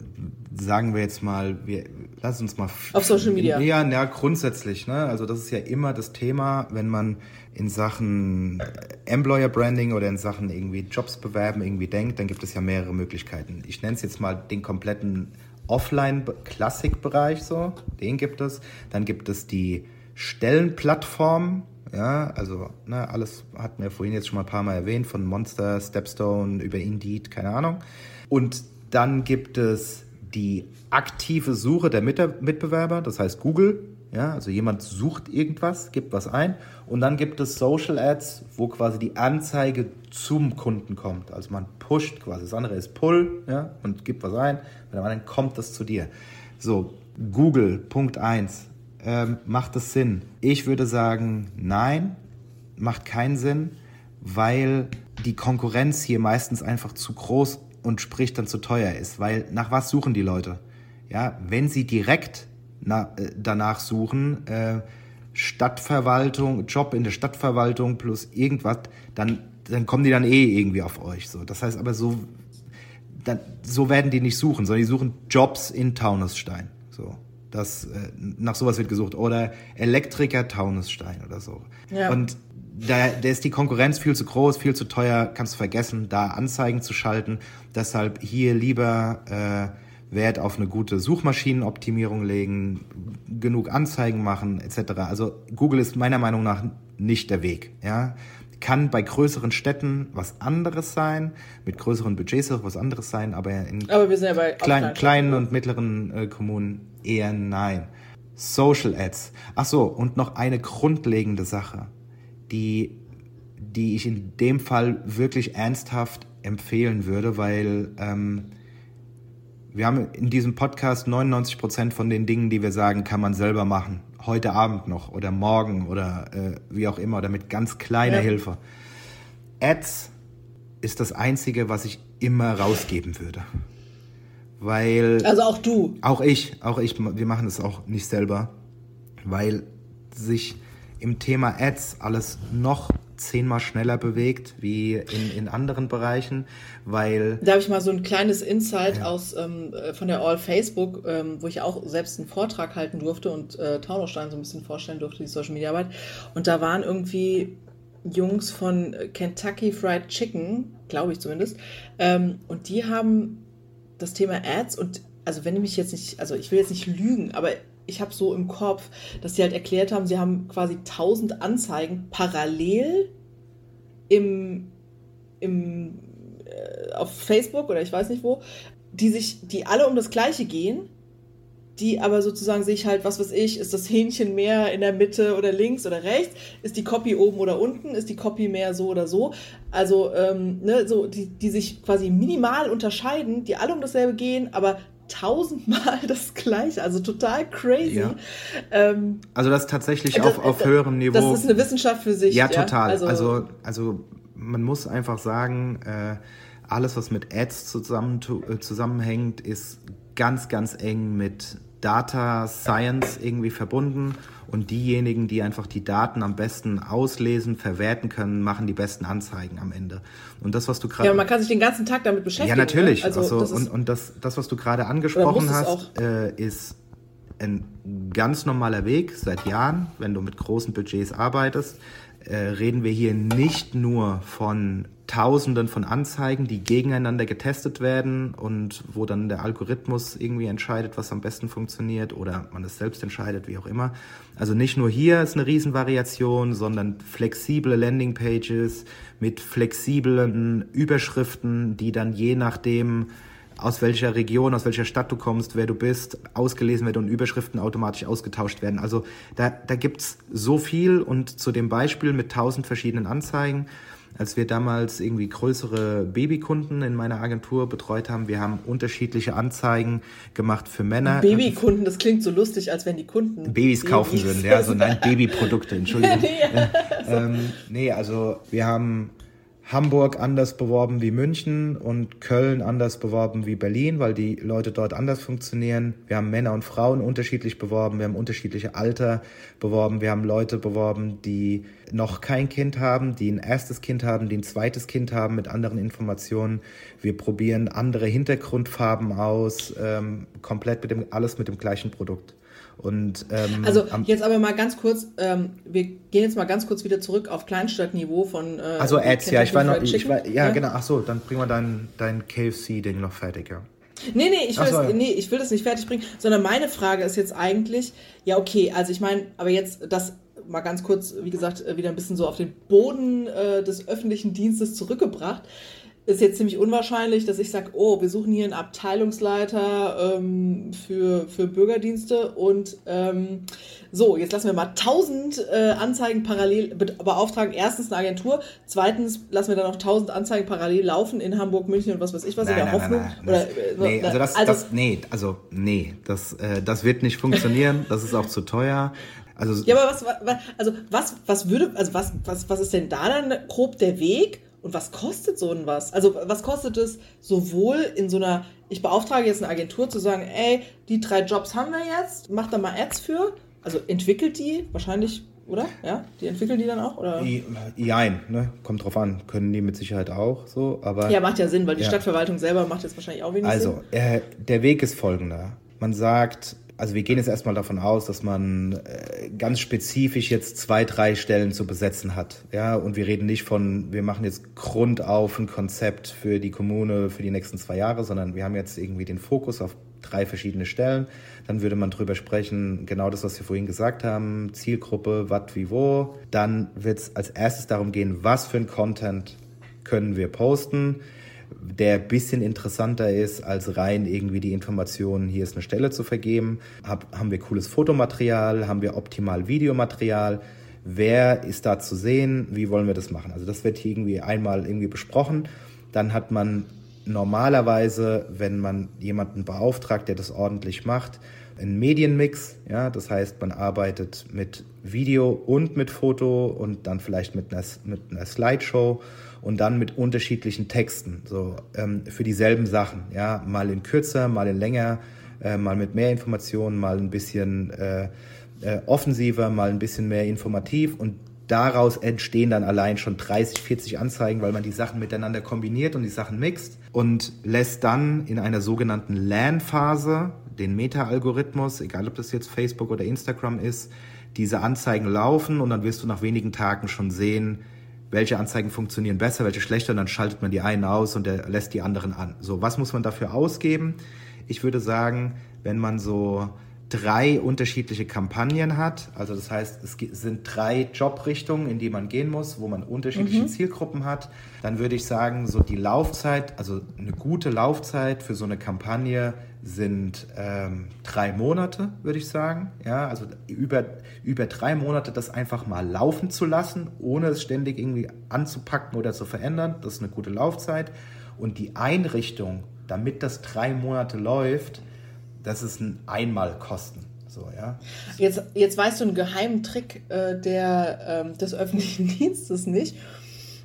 sagen wir jetzt mal, wir lass uns mal auf Social Media. Ja, ja, grundsätzlich, ne? Also das ist ja immer das Thema, wenn man in Sachen Employer Branding oder in Sachen irgendwie Jobs bewerben irgendwie denkt, dann gibt es ja mehrere Möglichkeiten. Ich nenne es jetzt mal den kompletten Offline-Klassik-Bereich so, den gibt es. Dann gibt es die Stellenplattform, ja, also ne, alles hatten wir vorhin jetzt schon mal ein paar Mal erwähnt, von Monster, Stepstone über Indeed, keine Ahnung. Und dann gibt es die aktive Suche der Mitbewerber, das heißt Google, Ja, also jemand sucht irgendwas, gibt was ein und dann gibt es Social Ads, wo quasi die Anzeige zum Kunden kommt. Also man pusht quasi. Das andere ist Pull, ja, und gibt was ein, und dann kommt das zu dir. So, Google, Punkt 1. Ähm, macht das Sinn? Ich würde sagen, nein, macht keinen Sinn, weil die Konkurrenz hier meistens einfach zu groß und sprich dann zu teuer ist. Weil nach was suchen die Leute? Ja, wenn sie direkt na, äh, danach suchen, äh, Stadtverwaltung, Job in der Stadtverwaltung plus irgendwas, dann, dann kommen die dann eh irgendwie auf euch. So. Das heißt aber so, dann, so werden die nicht suchen, sondern die suchen Jobs in Taunusstein. So. Das, äh, nach sowas wird gesucht. Oder Elektriker Taunusstein oder so. Ja. Und da, da ist die Konkurrenz viel zu groß, viel zu teuer, kannst du vergessen, da Anzeigen zu schalten. Deshalb hier lieber äh, Wert auf eine gute Suchmaschinenoptimierung legen, genug Anzeigen machen etc. Also Google ist meiner Meinung nach nicht der Weg. Ja? Kann bei größeren Städten was anderes sein, mit größeren Budgets auch was anderes sein, aber in aber ja klein, kleinen und mittleren äh, Kommunen eher nein. Social Ads. Ach so, und noch eine grundlegende Sache die, die ich in dem Fall wirklich ernsthaft empfehlen würde, weil ähm, wir haben in diesem Podcast 99 Prozent von den Dingen, die wir sagen, kann man selber machen. Heute Abend noch oder morgen oder äh, wie auch immer oder mit ganz kleiner ja. Hilfe. Ads ist das Einzige, was ich immer rausgeben würde. Weil. Also auch du. Auch ich, auch ich, wir machen das auch nicht selber, weil sich im Thema Ads alles noch zehnmal schneller bewegt wie in, in anderen Bereichen, weil... Da habe ich mal so ein kleines Insight ja. aus ähm, äh, von der All Facebook, ähm, wo ich auch selbst einen Vortrag halten durfte und äh, Taunusstein so ein bisschen vorstellen durfte, die Social Media Arbeit. Und da waren irgendwie Jungs von Kentucky Fried Chicken, glaube ich zumindest, ähm, und die haben das Thema Ads und also wenn ich mich jetzt nicht, also ich will jetzt nicht lügen, aber ich habe so im Kopf, dass sie halt erklärt haben, sie haben quasi 1000 Anzeigen parallel im, im, äh, auf Facebook oder ich weiß nicht wo, die sich, die alle um das Gleiche gehen, die aber sozusagen sich halt, was weiß ich, ist das Hähnchen mehr in der Mitte oder links oder rechts, ist die Copy oben oder unten, ist die Copy mehr so oder so. Also, ähm, ne, so, die, die sich quasi minimal unterscheiden, die alle um dasselbe gehen, aber tausendmal das Gleiche, also total crazy. Ja. Ähm, also das tatsächlich das, auf, auf höherem Niveau. Das ist eine Wissenschaft für sich. Ja, total. Ja? Also, also, also, man muss einfach sagen, äh, alles, was mit Ads zusammen, äh, zusammenhängt, ist ganz, ganz eng mit Data Science irgendwie verbunden und diejenigen, die einfach die Daten am besten auslesen, verwerten können, machen die besten Anzeigen am Ende. Und das, was du gerade. Ja, man kann sich den ganzen Tag damit beschäftigen. Ja, natürlich. Ne? Also, also das und, und das, das, was du gerade angesprochen hast, äh, ist ein ganz normaler Weg seit Jahren, wenn du mit großen Budgets arbeitest. Äh, reden wir hier nicht nur von Tausenden von Anzeigen, die gegeneinander getestet werden und wo dann der Algorithmus irgendwie entscheidet, was am besten funktioniert oder man es selbst entscheidet, wie auch immer. Also nicht nur hier ist eine Riesenvariation, sondern flexible Landingpages mit flexiblen Überschriften, die dann je nachdem, aus welcher Region, aus welcher Stadt du kommst, wer du bist, ausgelesen werden und Überschriften automatisch ausgetauscht werden. Also da, da gibt's so viel und zu dem Beispiel mit tausend verschiedenen Anzeigen als wir damals irgendwie größere Babykunden in meiner Agentur betreut haben. Wir haben unterschiedliche Anzeigen gemacht für Männer. Babykunden, das klingt so lustig, als wenn die Kunden Babys, Babys kaufen würden. Ja, so nein, Babyprodukte, Entschuldigung. ja, ähm, nee, also wir haben Hamburg anders beworben wie München und Köln anders beworben wie Berlin, weil die Leute dort anders funktionieren. Wir haben Männer und Frauen unterschiedlich beworben, wir haben unterschiedliche Alter beworben, wir haben Leute beworben, die noch kein Kind haben, die ein erstes Kind haben, die ein zweites Kind haben mit anderen Informationen. Wir probieren andere Hintergrundfarben aus, ähm, komplett mit dem, alles mit dem gleichen Produkt. Und, ähm, also jetzt aber mal ganz kurz, ähm, wir gehen jetzt mal ganz kurz wieder zurück auf Kleinstadtniveau von. Äh, also Ads, ja, ich war noch, ich war, ja, ja, genau, ach so, dann bringen wir dein, dein KFC-Ding noch fertig, ja. Nee, nee, ich will, so, das, nee, ich will das nicht fertig bringen, sondern meine Frage ist jetzt eigentlich, ja, okay, also ich meine, aber jetzt das mal ganz kurz, wie gesagt, wieder ein bisschen so auf den Boden äh, des öffentlichen Dienstes zurückgebracht ist jetzt ziemlich unwahrscheinlich, dass ich sage, oh, wir suchen hier einen Abteilungsleiter ähm, für, für Bürgerdienste und ähm, so, jetzt lassen wir mal 1000 äh, Anzeigen parallel beauftragen. Erstens eine Agentur, zweitens lassen wir dann noch 1000 Anzeigen parallel laufen in Hamburg, München und was weiß ich was, nein, in der nein, Hoffnung. Nein, Oder, äh, nee, also das, also, das, nee, also nee, das, äh, das wird nicht funktionieren, das ist auch zu teuer. Also, ja, aber was, was, also was, was würde, also was, was, was ist denn da dann grob der Weg? Und was kostet so ein was? Also was kostet es sowohl in so einer, ich beauftrage jetzt eine Agentur zu sagen, ey, die drei Jobs haben wir jetzt, mach da mal Ads für. Also entwickelt die wahrscheinlich, oder? Ja, die entwickeln die dann auch? Oder? Jein, ne? Kommt drauf an. Können die mit Sicherheit auch so, aber. Ja, macht ja Sinn, weil die ja. Stadtverwaltung selber macht jetzt wahrscheinlich auch wenig also, Sinn. Also, äh, der Weg ist folgender. Man sagt, also wir gehen jetzt erstmal davon aus, dass man äh, ganz spezifisch jetzt zwei, drei Stellen zu besetzen hat. Ja, und wir reden nicht von, wir machen jetzt Grund auf ein Konzept für die Kommune für die nächsten zwei Jahre, sondern wir haben jetzt irgendwie den Fokus auf drei verschiedene Stellen. Dann würde man drüber sprechen, genau das, was wir vorhin gesagt haben, Zielgruppe, was, wie, wo. Dann wird es als erstes darum gehen, was für ein Content können wir posten der ein bisschen interessanter ist, als rein irgendwie die Informationen, hier ist eine Stelle zu vergeben. Hab, haben wir cooles Fotomaterial, haben wir optimal Videomaterial, wer ist da zu sehen, wie wollen wir das machen. Also das wird hier irgendwie einmal irgendwie besprochen. Dann hat man normalerweise, wenn man jemanden beauftragt, der das ordentlich macht, einen Medienmix. Ja, das heißt, man arbeitet mit Video und mit Foto und dann vielleicht mit einer, mit einer Slideshow und dann mit unterschiedlichen Texten, so ähm, für dieselben Sachen. Ja, mal in kürzer, mal in länger, äh, mal mit mehr Informationen, mal ein bisschen äh, äh, offensiver, mal ein bisschen mehr informativ und daraus entstehen dann allein schon 30, 40 Anzeigen, weil man die Sachen miteinander kombiniert und die Sachen mixt und lässt dann in einer sogenannten LAN-Phase den Meta-Algorithmus, egal ob das jetzt Facebook oder Instagram ist, diese Anzeigen laufen und dann wirst du nach wenigen Tagen schon sehen, welche Anzeigen funktionieren besser, welche schlechter, und dann schaltet man die einen aus und der lässt die anderen an. So, was muss man dafür ausgeben? Ich würde sagen, wenn man so drei unterschiedliche Kampagnen hat, also das heißt, es sind drei Jobrichtungen, in die man gehen muss, wo man unterschiedliche mhm. Zielgruppen hat, dann würde ich sagen, so die Laufzeit, also eine gute Laufzeit für so eine Kampagne sind ähm, drei Monate, würde ich sagen. Ja, also über, über drei Monate das einfach mal laufen zu lassen, ohne es ständig irgendwie anzupacken oder zu verändern. Das ist eine gute Laufzeit. Und die Einrichtung, damit das drei Monate läuft, das ist ein Einmalkosten. So, ja. jetzt, jetzt weißt du einen geheimen Trick äh, der, äh, des öffentlichen Dienstes nicht.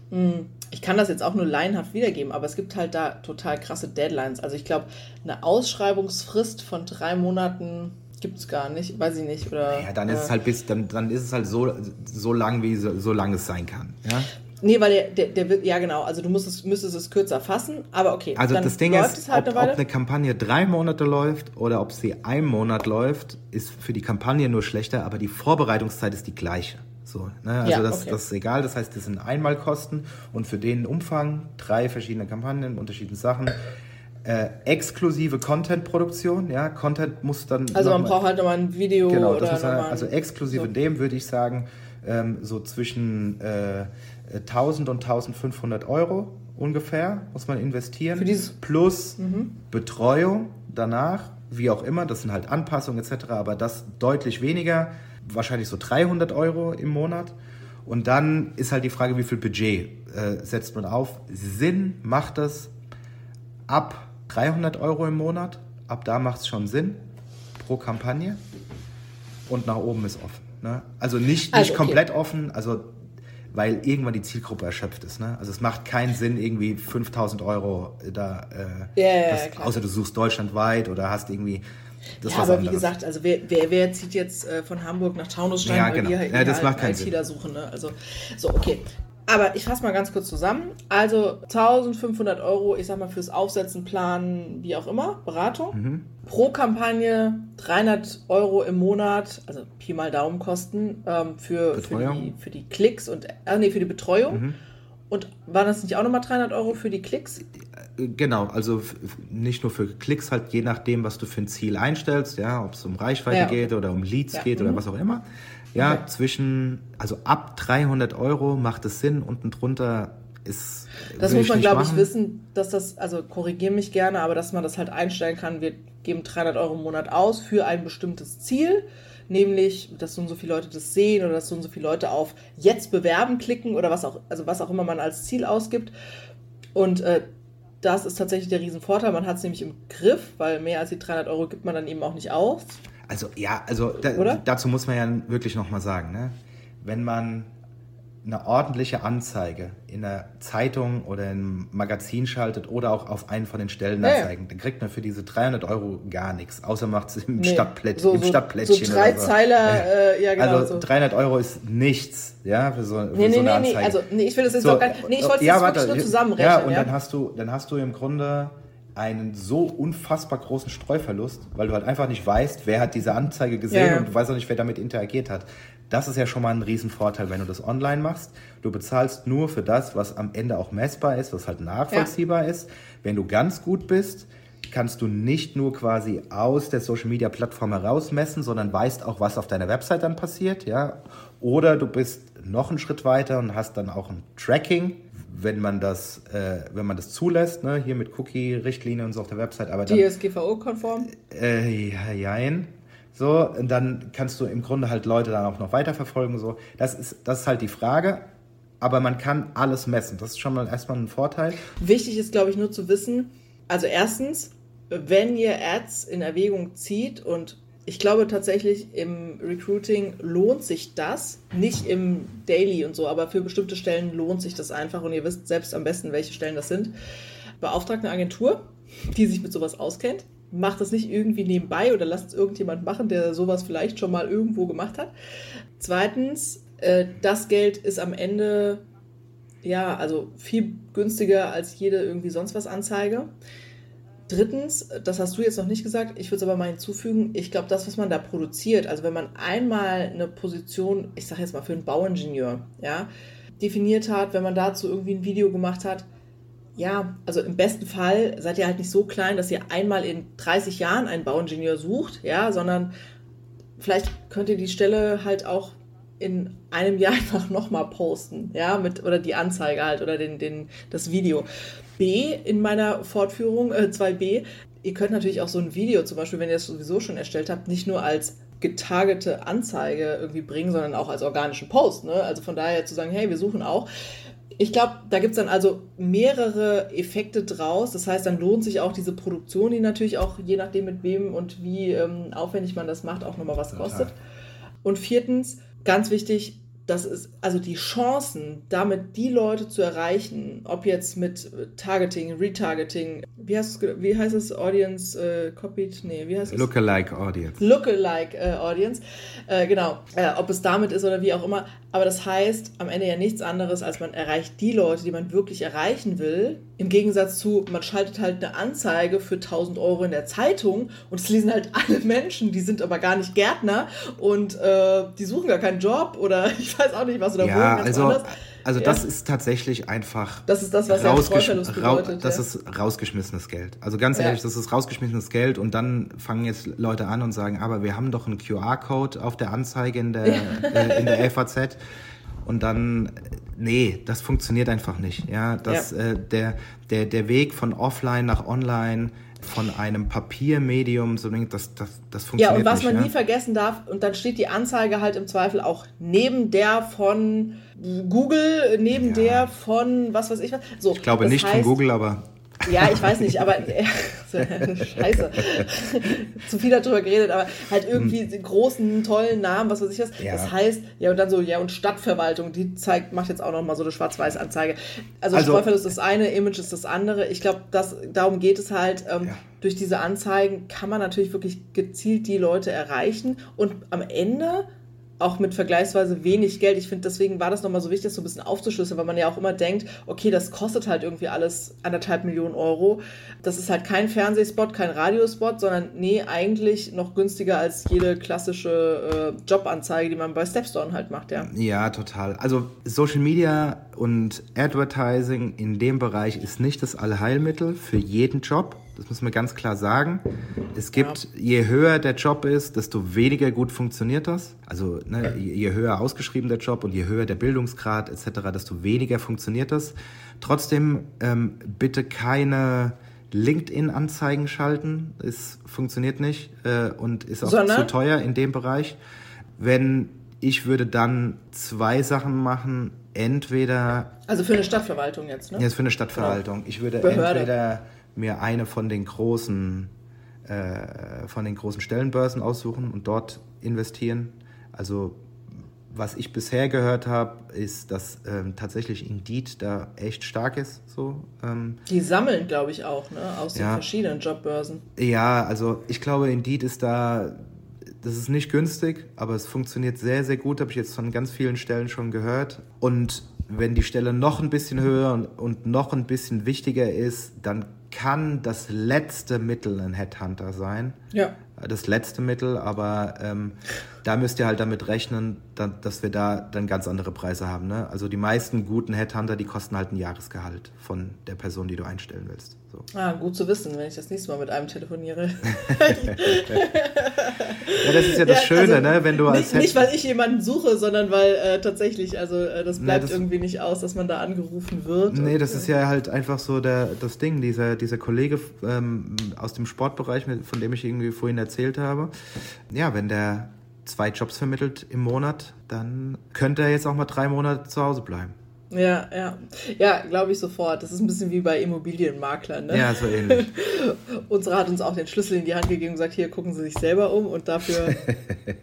Hm ich kann das jetzt auch nur laienhaft wiedergeben, aber es gibt halt da total krasse Deadlines. Also ich glaube, eine Ausschreibungsfrist von drei Monaten gibt es gar nicht, weiß ich nicht. Oder, ja, dann ist äh, es halt bis, dann, dann ist es halt so, so lang, wie so, so lang es sein kann. Ja? Nee, weil der, der, der wird, ja genau, also du musst müsstest es kürzer fassen, aber okay. Also das Ding ist, halt ob, eine ob eine Kampagne drei Monate läuft oder ob sie einen Monat läuft, ist für die Kampagne nur schlechter, aber die Vorbereitungszeit ist die gleiche. So, ne? Also ja, das, okay. das ist egal, das heißt, das sind Einmalkosten und für den Umfang drei verschiedene Kampagnen, unterschiedliche Sachen. Äh, exklusive Content-Produktion, ja, Content muss dann. Also man braucht halt nochmal ein Video genau, oder das halt, Also exklusive so. dem würde ich sagen, ähm, so zwischen äh, 1000 und 1500 Euro ungefähr muss man investieren. Für dieses Plus mhm. Betreuung danach, wie auch immer, das sind halt Anpassungen etc., aber das deutlich weniger wahrscheinlich so 300 Euro im Monat. Und dann ist halt die Frage, wie viel Budget äh, setzt man auf. Sinn macht das ab 300 Euro im Monat. Ab da macht es schon Sinn pro Kampagne. Und nach oben ist offen. Ne? Also nicht, nicht also, okay. komplett offen, also weil irgendwann die Zielgruppe erschöpft ist. Ne? Also es macht keinen Sinn, irgendwie 5000 Euro da, äh, yeah, das, außer du suchst deutschlandweit oder hast irgendwie das ja, aber anderes. wie gesagt, also wer, wer, wer zieht jetzt äh, von Hamburg nach Taunusstein, ja, genau. weil wir ja, das macht keinen Sinn. suchen. Ne? Also, so, okay. Aber ich fasse mal ganz kurz zusammen. Also 1500 Euro, ich sag mal, fürs Aufsetzen, Planen, wie auch immer, Beratung. Mhm. Pro Kampagne 300 Euro im Monat, also Pi mal Daumen kosten, ähm, für, für, die, für die Klicks und, äh, nee, für die Betreuung. Mhm. Und waren das nicht auch nochmal 300 Euro für die Klicks? Genau, also nicht nur für Klicks, halt je nachdem, was du für ein Ziel einstellst, ja, ob es um Reichweite ja, okay. geht oder um Leads ja. geht oder mhm. was auch immer. Ja, okay. zwischen, also ab 300 Euro macht es Sinn, unten drunter ist. Das muss man, glaube ich, wissen, dass das, also korrigiere mich gerne, aber dass man das halt einstellen kann. Wir geben 300 Euro im Monat aus für ein bestimmtes Ziel, nämlich, dass so und so viele Leute das sehen oder dass so und so viele Leute auf jetzt bewerben klicken oder was auch, also was auch immer man als Ziel ausgibt. Und äh, das ist tatsächlich der Riesenvorteil. Man hat es nämlich im Griff, weil mehr als die 300 Euro gibt man dann eben auch nicht aus. Also ja, also da, dazu muss man ja wirklich nochmal sagen, ne? wenn man eine ordentliche Anzeige in einer Zeitung oder im Magazin schaltet oder auch auf einen von den Stellenanzeigen, ja, dann kriegt man für diese 300 Euro gar nichts, außer macht es im, nee, Stadtplätt, so, im Stadtplättchen. So drei so. Zeiler, äh, ja genau. Also 300 Euro ist nichts, ja, für so, für nee, so eine nee, Anzeige. Nee, also nee, ich will das jetzt so, auch gar nicht, nee, ich wollte ja, das nur zusammenrechnen. Ja, und ja? dann hast du, dann hast du im Grunde einen so unfassbar großen Streuverlust, weil du halt einfach nicht weißt, wer hat diese Anzeige gesehen ja, und du weißt auch nicht, wer damit interagiert hat. Das ist ja schon mal ein Riesenvorteil, wenn du das online machst. Du bezahlst nur für das, was am Ende auch messbar ist, was halt nachvollziehbar ja. ist. Wenn du ganz gut bist, kannst du nicht nur quasi aus der Social Media Plattform herausmessen, sondern weißt auch, was auf deiner Website dann passiert, ja. Oder du bist noch einen Schritt weiter und hast dann auch ein Tracking, wenn man das, äh, wenn man das zulässt, ne, hier mit Cookie-Richtlinien und so auf der Website. Aber DSGVO-konform? Äh, ja, jein. So, dann kannst du im Grunde halt Leute dann auch noch weiterverfolgen. So. Das, ist, das ist halt die Frage. Aber man kann alles messen. Das ist schon mal erstmal ein Vorteil. Wichtig ist, glaube ich, nur zu wissen, also erstens, wenn ihr Ads in Erwägung zieht und ich glaube tatsächlich im Recruiting lohnt sich das, nicht im Daily und so, aber für bestimmte Stellen lohnt sich das einfach und ihr wisst selbst am besten, welche Stellen das sind. Beauftragt eine Agentur, die sich mit sowas auskennt. Macht das nicht irgendwie nebenbei oder lasst es irgendjemand machen, der sowas vielleicht schon mal irgendwo gemacht hat. Zweitens, äh, das Geld ist am Ende ja, also viel günstiger als jede irgendwie sonst was Anzeige. Drittens, das hast du jetzt noch nicht gesagt, ich würde es aber mal hinzufügen, ich glaube, das, was man da produziert, also wenn man einmal eine Position, ich sage jetzt mal für einen Bauingenieur, ja, definiert hat, wenn man dazu irgendwie ein Video gemacht hat, ja, also im besten Fall seid ihr halt nicht so klein, dass ihr einmal in 30 Jahren einen Bauingenieur sucht, ja, sondern vielleicht könnt ihr die Stelle halt auch in einem Jahr einfach nochmal posten, ja, mit, oder die Anzeige halt oder den, den, das Video. B in meiner Fortführung, äh, 2b, ihr könnt natürlich auch so ein Video, zum Beispiel, wenn ihr es sowieso schon erstellt habt, nicht nur als getargete Anzeige irgendwie bringen, sondern auch als organischen Post. Ne? Also von daher zu sagen, hey, wir suchen auch. Ich glaube, da gibt es dann also mehrere Effekte draus. Das heißt, dann lohnt sich auch diese Produktion, die natürlich auch je nachdem mit wem und wie ähm, aufwendig man das macht, auch nochmal was kostet. Und viertens, ganz wichtig, das ist also die Chancen, damit die Leute zu erreichen, ob jetzt mit Targeting, Retargeting, wie heißt es, wie heißt es Audience äh, copied? Nee, wie heißt es? Lookalike Audience. Lookalike äh, Audience, äh, genau. Äh, ob es damit ist oder wie auch immer. Aber das heißt am Ende ja nichts anderes, als man erreicht die Leute, die man wirklich erreichen will. Im Gegensatz zu, man schaltet halt eine Anzeige für 1000 Euro in der Zeitung und es lesen halt alle Menschen, die sind aber gar nicht Gärtner und äh, die suchen gar keinen Job oder ich weiß auch nicht, was da ja, wohnen also, anders. Also ja. das ist tatsächlich einfach. Das ist das, was rausgesch bedeutet. Das ja. ist rausgeschmissenes Geld. Also ganz ehrlich, das ist rausgeschmissenes Geld und dann fangen jetzt Leute an und sagen, aber wir haben doch einen QR-Code auf der Anzeige in der, äh, in der FAZ. Und dann, nee, das funktioniert einfach nicht. Ja, das, äh, der, der, der Weg von offline nach online von einem Papiermedium, so das, das, das funktioniert Ja, und was nicht, man ja? nie vergessen darf, und dann steht die Anzeige halt im Zweifel auch neben der von Google, neben ja. der von was weiß ich was. So, ich glaube nicht heißt, von Google, aber ja, ich weiß nicht, aber äh, scheiße. Zu viel darüber geredet, aber halt irgendwie hm. großen, tollen Namen, was weiß ich was. Ja. Das heißt, ja, und dann so, ja, und Stadtverwaltung, die zeigt, macht jetzt auch nochmal so eine Schwarz-Weiß-Anzeige. Also, also Streuverlust ist das eine, Image ist das andere. Ich glaube, darum geht es halt. Ähm, ja. Durch diese Anzeigen kann man natürlich wirklich gezielt die Leute erreichen und am Ende auch mit vergleichsweise wenig Geld. Ich finde, deswegen war das nochmal so wichtig, das so ein bisschen aufzuschlüsseln, weil man ja auch immer denkt, okay, das kostet halt irgendwie alles anderthalb Millionen Euro. Das ist halt kein Fernsehspot, kein Radiospot, sondern nee, eigentlich noch günstiger als jede klassische äh, Jobanzeige, die man bei Stepstone halt macht, ja. Ja, total. Also Social Media und Advertising in dem Bereich ist nicht das Allheilmittel für jeden Job. Das muss man ganz klar sagen. Es gibt, ja. je höher der Job ist, desto weniger gut funktioniert das. Also ne, je höher ausgeschrieben der Job und je höher der Bildungsgrad etc., desto weniger funktioniert das. Trotzdem ähm, bitte keine LinkedIn-Anzeigen schalten. Es funktioniert nicht äh, und ist auch Sondern? zu teuer in dem Bereich. Wenn ich würde dann zwei Sachen machen. Entweder. Also für eine Stadtverwaltung jetzt, ne? Jetzt für eine Stadtverwaltung. Genau. Ich würde Behörde. entweder mir eine von den großen äh, von den großen Stellenbörsen aussuchen und dort investieren. Also was ich bisher gehört habe, ist, dass ähm, tatsächlich Indeed da echt stark ist. So, ähm, Die sammeln, glaube ich, auch, ne? Aus ja. den verschiedenen Jobbörsen. Ja, also ich glaube, Indeed ist da, das ist nicht günstig, aber es funktioniert sehr, sehr gut, habe ich jetzt von ganz vielen Stellen schon gehört. Und wenn die Stelle noch ein bisschen höher und, und noch ein bisschen wichtiger ist, dann kann das letzte Mittel ein Headhunter sein. Ja. Das letzte Mittel, aber ähm, da müsst ihr halt damit rechnen, dass wir da dann ganz andere Preise haben. Ne? Also die meisten guten Headhunter, die kosten halt ein Jahresgehalt von der Person, die du einstellen willst. So. Ah, gut zu wissen, wenn ich das nächste Mal mit einem telefoniere. ja, das ist ja das ja, Schöne, also ne? Wenn du als nicht, nicht, weil ich jemanden suche, sondern weil äh, tatsächlich, also äh, das bleibt nee, das irgendwie nicht aus, dass man da angerufen wird. Nee, und, das ist ja halt einfach so der, das Ding, dieser, dieser Kollege ähm, aus dem Sportbereich, von dem ich irgendwie vorhin erzählt habe. Ja, wenn der zwei Jobs vermittelt im Monat, dann könnte er jetzt auch mal drei Monate zu Hause bleiben. Ja, ja. Ja, glaube ich sofort. Das ist ein bisschen wie bei Immobilienmaklern. Ne? Ja, so ähnlich. Unsere hat uns auch den Schlüssel in die Hand gegeben und gesagt, hier gucken Sie sich selber um und dafür,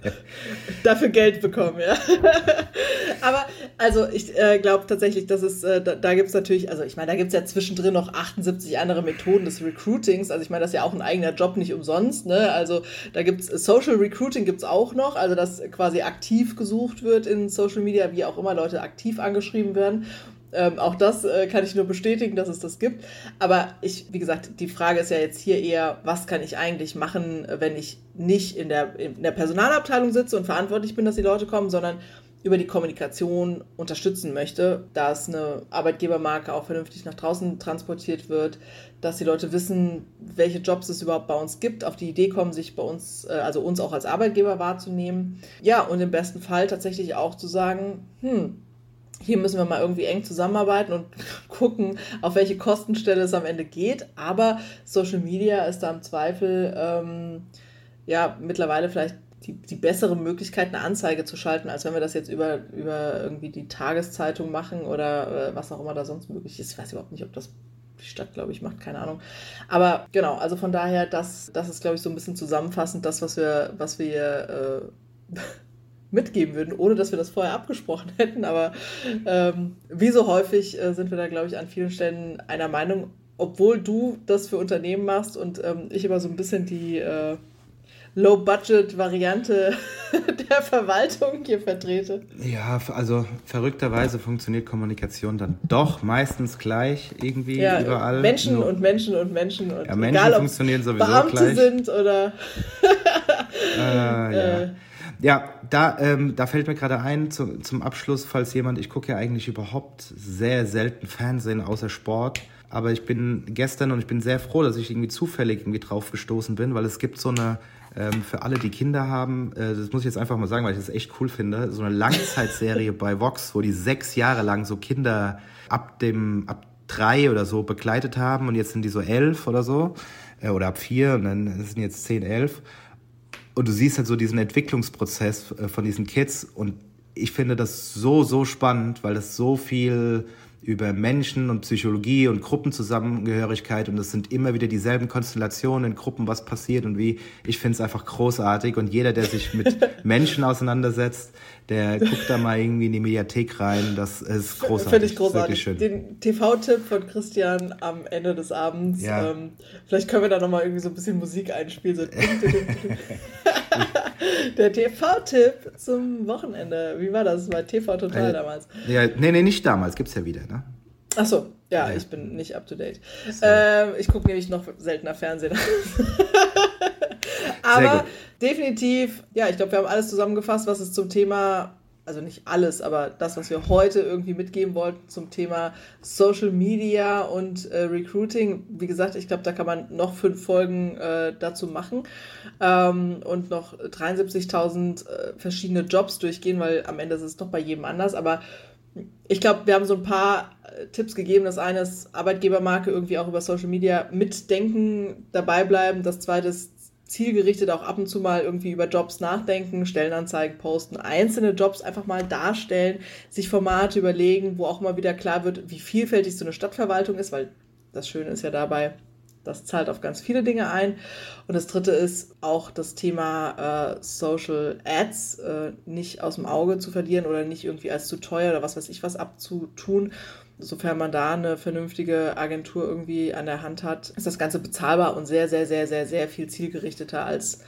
dafür Geld bekommen, ja. Aber also ich äh, glaube tatsächlich, dass es, äh, da, da gibt es natürlich, also ich meine, da gibt es ja zwischendrin noch 78 andere Methoden des Recruitings. Also ich meine, das ist ja auch ein eigener Job, nicht umsonst. Ne? Also da gibt es Social Recruiting gibt es auch noch, also dass quasi aktiv gesucht wird in Social Media, wie auch immer Leute aktiv angeschrieben werden. Ähm, auch das äh, kann ich nur bestätigen, dass es das gibt. Aber ich, wie gesagt, die Frage ist ja jetzt hier eher, was kann ich eigentlich machen, wenn ich nicht in der, in der Personalabteilung sitze und verantwortlich bin, dass die Leute kommen, sondern über die Kommunikation unterstützen möchte, dass eine Arbeitgebermarke auch vernünftig nach draußen transportiert wird, dass die Leute wissen, welche Jobs es überhaupt bei uns gibt, auf die Idee kommen, sich bei uns, äh, also uns auch als Arbeitgeber wahrzunehmen. Ja, und im besten Fall tatsächlich auch zu sagen, hm, hier müssen wir mal irgendwie eng zusammenarbeiten und gucken, auf welche Kostenstelle es am Ende geht. Aber Social Media ist da im Zweifel ähm, ja mittlerweile vielleicht die, die bessere Möglichkeit, eine Anzeige zu schalten, als wenn wir das jetzt über, über irgendwie die Tageszeitung machen oder äh, was auch immer da sonst möglich ist. Ich weiß überhaupt nicht, ob das die Stadt, glaube ich, macht, keine Ahnung. Aber genau, also von daher, das, das ist, glaube ich, so ein bisschen zusammenfassend das, was wir, was wir äh, mitgeben würden, ohne dass wir das vorher abgesprochen hätten. Aber ähm, wie so häufig äh, sind wir da, glaube ich, an vielen Stellen einer Meinung, obwohl du das für Unternehmen machst und ähm, ich immer so ein bisschen die äh, Low-Budget-Variante der Verwaltung hier vertrete. Ja, also verrückterweise funktioniert Kommunikation dann doch meistens gleich irgendwie ja, überall. Menschen Nur, und Menschen und Menschen und ja, Menschen egal, funktionieren sowieso Beamte gleich. sind oder äh, ja. Ja, da, ähm, da fällt mir gerade ein, zu, zum Abschluss, falls jemand, ich gucke ja eigentlich überhaupt sehr selten Fernsehen außer Sport, aber ich bin gestern und ich bin sehr froh, dass ich irgendwie zufällig irgendwie drauf gestoßen bin, weil es gibt so eine, ähm, für alle, die Kinder haben, äh, das muss ich jetzt einfach mal sagen, weil ich das echt cool finde, so eine Langzeitserie bei Vox, wo die sechs Jahre lang so Kinder ab dem, ab drei oder so begleitet haben und jetzt sind die so elf oder so, äh, oder ab vier und dann sind jetzt zehn, elf und du siehst halt so diesen Entwicklungsprozess äh, von diesen Kids und ich finde das so, so spannend, weil das so viel über Menschen und Psychologie und Gruppenzusammengehörigkeit und es sind immer wieder dieselben Konstellationen in Gruppen, was passiert und wie. Ich finde es einfach großartig und jeder, der sich mit Menschen auseinandersetzt, der guckt da mal irgendwie in die Mediathek rein. Das ist großartig. Finde ich großartig. Den TV-Tipp von Christian am Ende des Abends. Ja. Ähm, vielleicht können wir da nochmal irgendwie so ein bisschen Musik einspielen. So Der TV-Tipp zum Wochenende. Wie war das? Bei TV Total äh, damals. Ja, nee, nee, nicht damals. Gibt's ja wieder, ne? Ach so, ja, ja. ich bin nicht up to date. So. Ähm, ich gucke nämlich noch seltener Fernsehen. Aber definitiv, ja, ich glaube, wir haben alles zusammengefasst, was es zum Thema also nicht alles, aber das, was wir heute irgendwie mitgeben wollten zum Thema Social Media und äh, Recruiting. Wie gesagt, ich glaube, da kann man noch fünf Folgen äh, dazu machen ähm, und noch 73.000 äh, verschiedene Jobs durchgehen, weil am Ende ist es doch bei jedem anders. Aber ich glaube, wir haben so ein paar äh, Tipps gegeben. Das eine ist Arbeitgebermarke irgendwie auch über Social Media mitdenken, dabei bleiben. Das zweite ist zielgerichtet auch ab und zu mal irgendwie über Jobs nachdenken, Stellenanzeigen posten, einzelne Jobs einfach mal darstellen, sich Formate überlegen, wo auch mal wieder klar wird, wie vielfältig so eine Stadtverwaltung ist, weil das Schöne ist ja dabei, das zahlt auf ganz viele Dinge ein. Und das dritte ist auch das Thema äh, Social Ads äh, nicht aus dem Auge zu verlieren oder nicht irgendwie als zu teuer oder was weiß ich was abzutun. Sofern man da eine vernünftige Agentur irgendwie an der Hand hat, ist das Ganze bezahlbar und sehr, sehr, sehr, sehr, sehr viel zielgerichteter als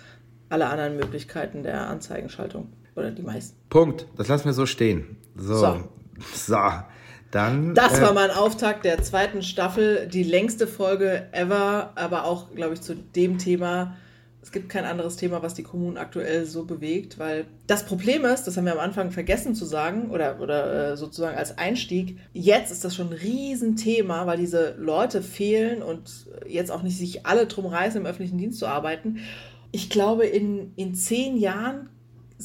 alle anderen Möglichkeiten der Anzeigenschaltung. Oder die meisten. Punkt. Das lassen wir so stehen. So. So. so. Dann, das äh, war mein Auftakt der zweiten Staffel, die längste Folge ever, aber auch, glaube ich, zu dem Thema. Es gibt kein anderes Thema, was die Kommunen aktuell so bewegt, weil das Problem ist, das haben wir am Anfang vergessen zu sagen oder, oder äh, sozusagen als Einstieg, jetzt ist das schon ein Riesenthema, weil diese Leute fehlen und jetzt auch nicht sich alle drum reißen, im öffentlichen Dienst zu arbeiten. Ich glaube, in, in zehn Jahren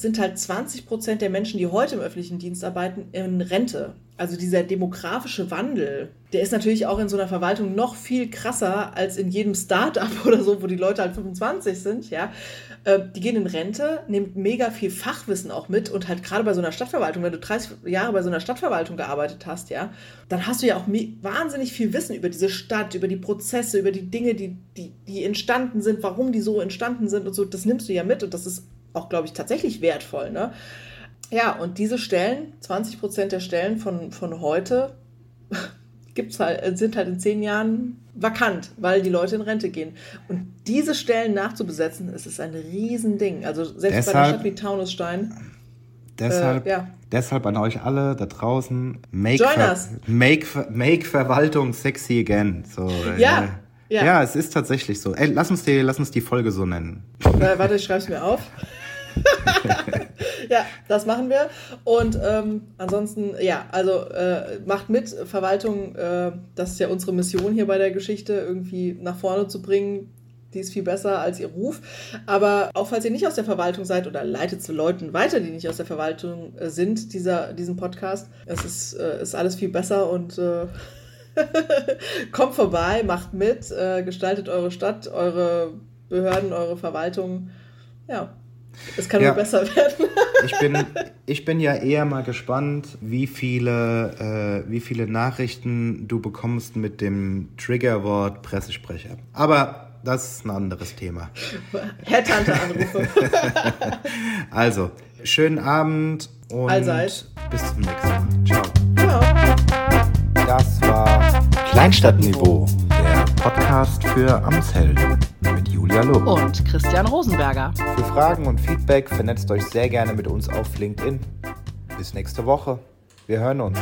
sind halt 20 Prozent der Menschen, die heute im öffentlichen Dienst arbeiten, in Rente. Also dieser demografische Wandel, der ist natürlich auch in so einer Verwaltung noch viel krasser als in jedem Start-up oder so, wo die Leute halt 25 sind, ja. Äh, die gehen in Rente, nehmen mega viel Fachwissen auch mit und halt gerade bei so einer Stadtverwaltung, wenn du 30 Jahre bei so einer Stadtverwaltung gearbeitet hast, ja, dann hast du ja auch wahnsinnig viel Wissen über diese Stadt, über die Prozesse, über die Dinge, die, die, die entstanden sind, warum die so entstanden sind und so. Das nimmst du ja mit und das ist auch, glaube ich, tatsächlich wertvoll, ne? Ja, und diese Stellen, 20 Prozent der Stellen von, von heute, gibt's halt, sind halt in zehn Jahren vakant, weil die Leute in Rente gehen. Und diese Stellen nachzubesetzen, ist, ist ein Riesending. Also selbst deshalb, bei einer Stadt wie Taunusstein. Deshalb, äh, ja. deshalb an euch alle da draußen, make, Ver, make, make Verwaltung sexy again. So, ja, äh, ja. ja. es ist tatsächlich so. Ey, lass uns die, lass uns die Folge so nennen. Äh, warte, ich schreib's mir auf. ja, das machen wir. Und ähm, ansonsten, ja, also äh, macht mit, Verwaltung, äh, das ist ja unsere Mission hier bei der Geschichte, irgendwie nach vorne zu bringen. Die ist viel besser als ihr Ruf. Aber auch falls ihr nicht aus der Verwaltung seid oder leitet zu Leuten weiter, die nicht aus der Verwaltung äh, sind, dieser, diesen Podcast, es ist, äh, ist alles viel besser und äh, kommt vorbei, macht mit, äh, gestaltet eure Stadt, eure Behörden, eure Verwaltung. Ja, es kann ja. nur besser werden. ich, bin, ich bin ja eher mal gespannt, wie viele, äh, wie viele Nachrichten du bekommst mit dem Triggerwort Pressesprecher. Aber das ist ein anderes Thema. Herr Tante anrufe. also, schönen Abend und Allseits. bis zum nächsten Mal. Ciao. Ciao. Das war Kleinstadtniveau, der Podcast für Amtshelden. Julia Lob und Christian Rosenberger. Für Fragen und Feedback vernetzt euch sehr gerne mit uns auf LinkedIn. Bis nächste Woche. Wir hören uns.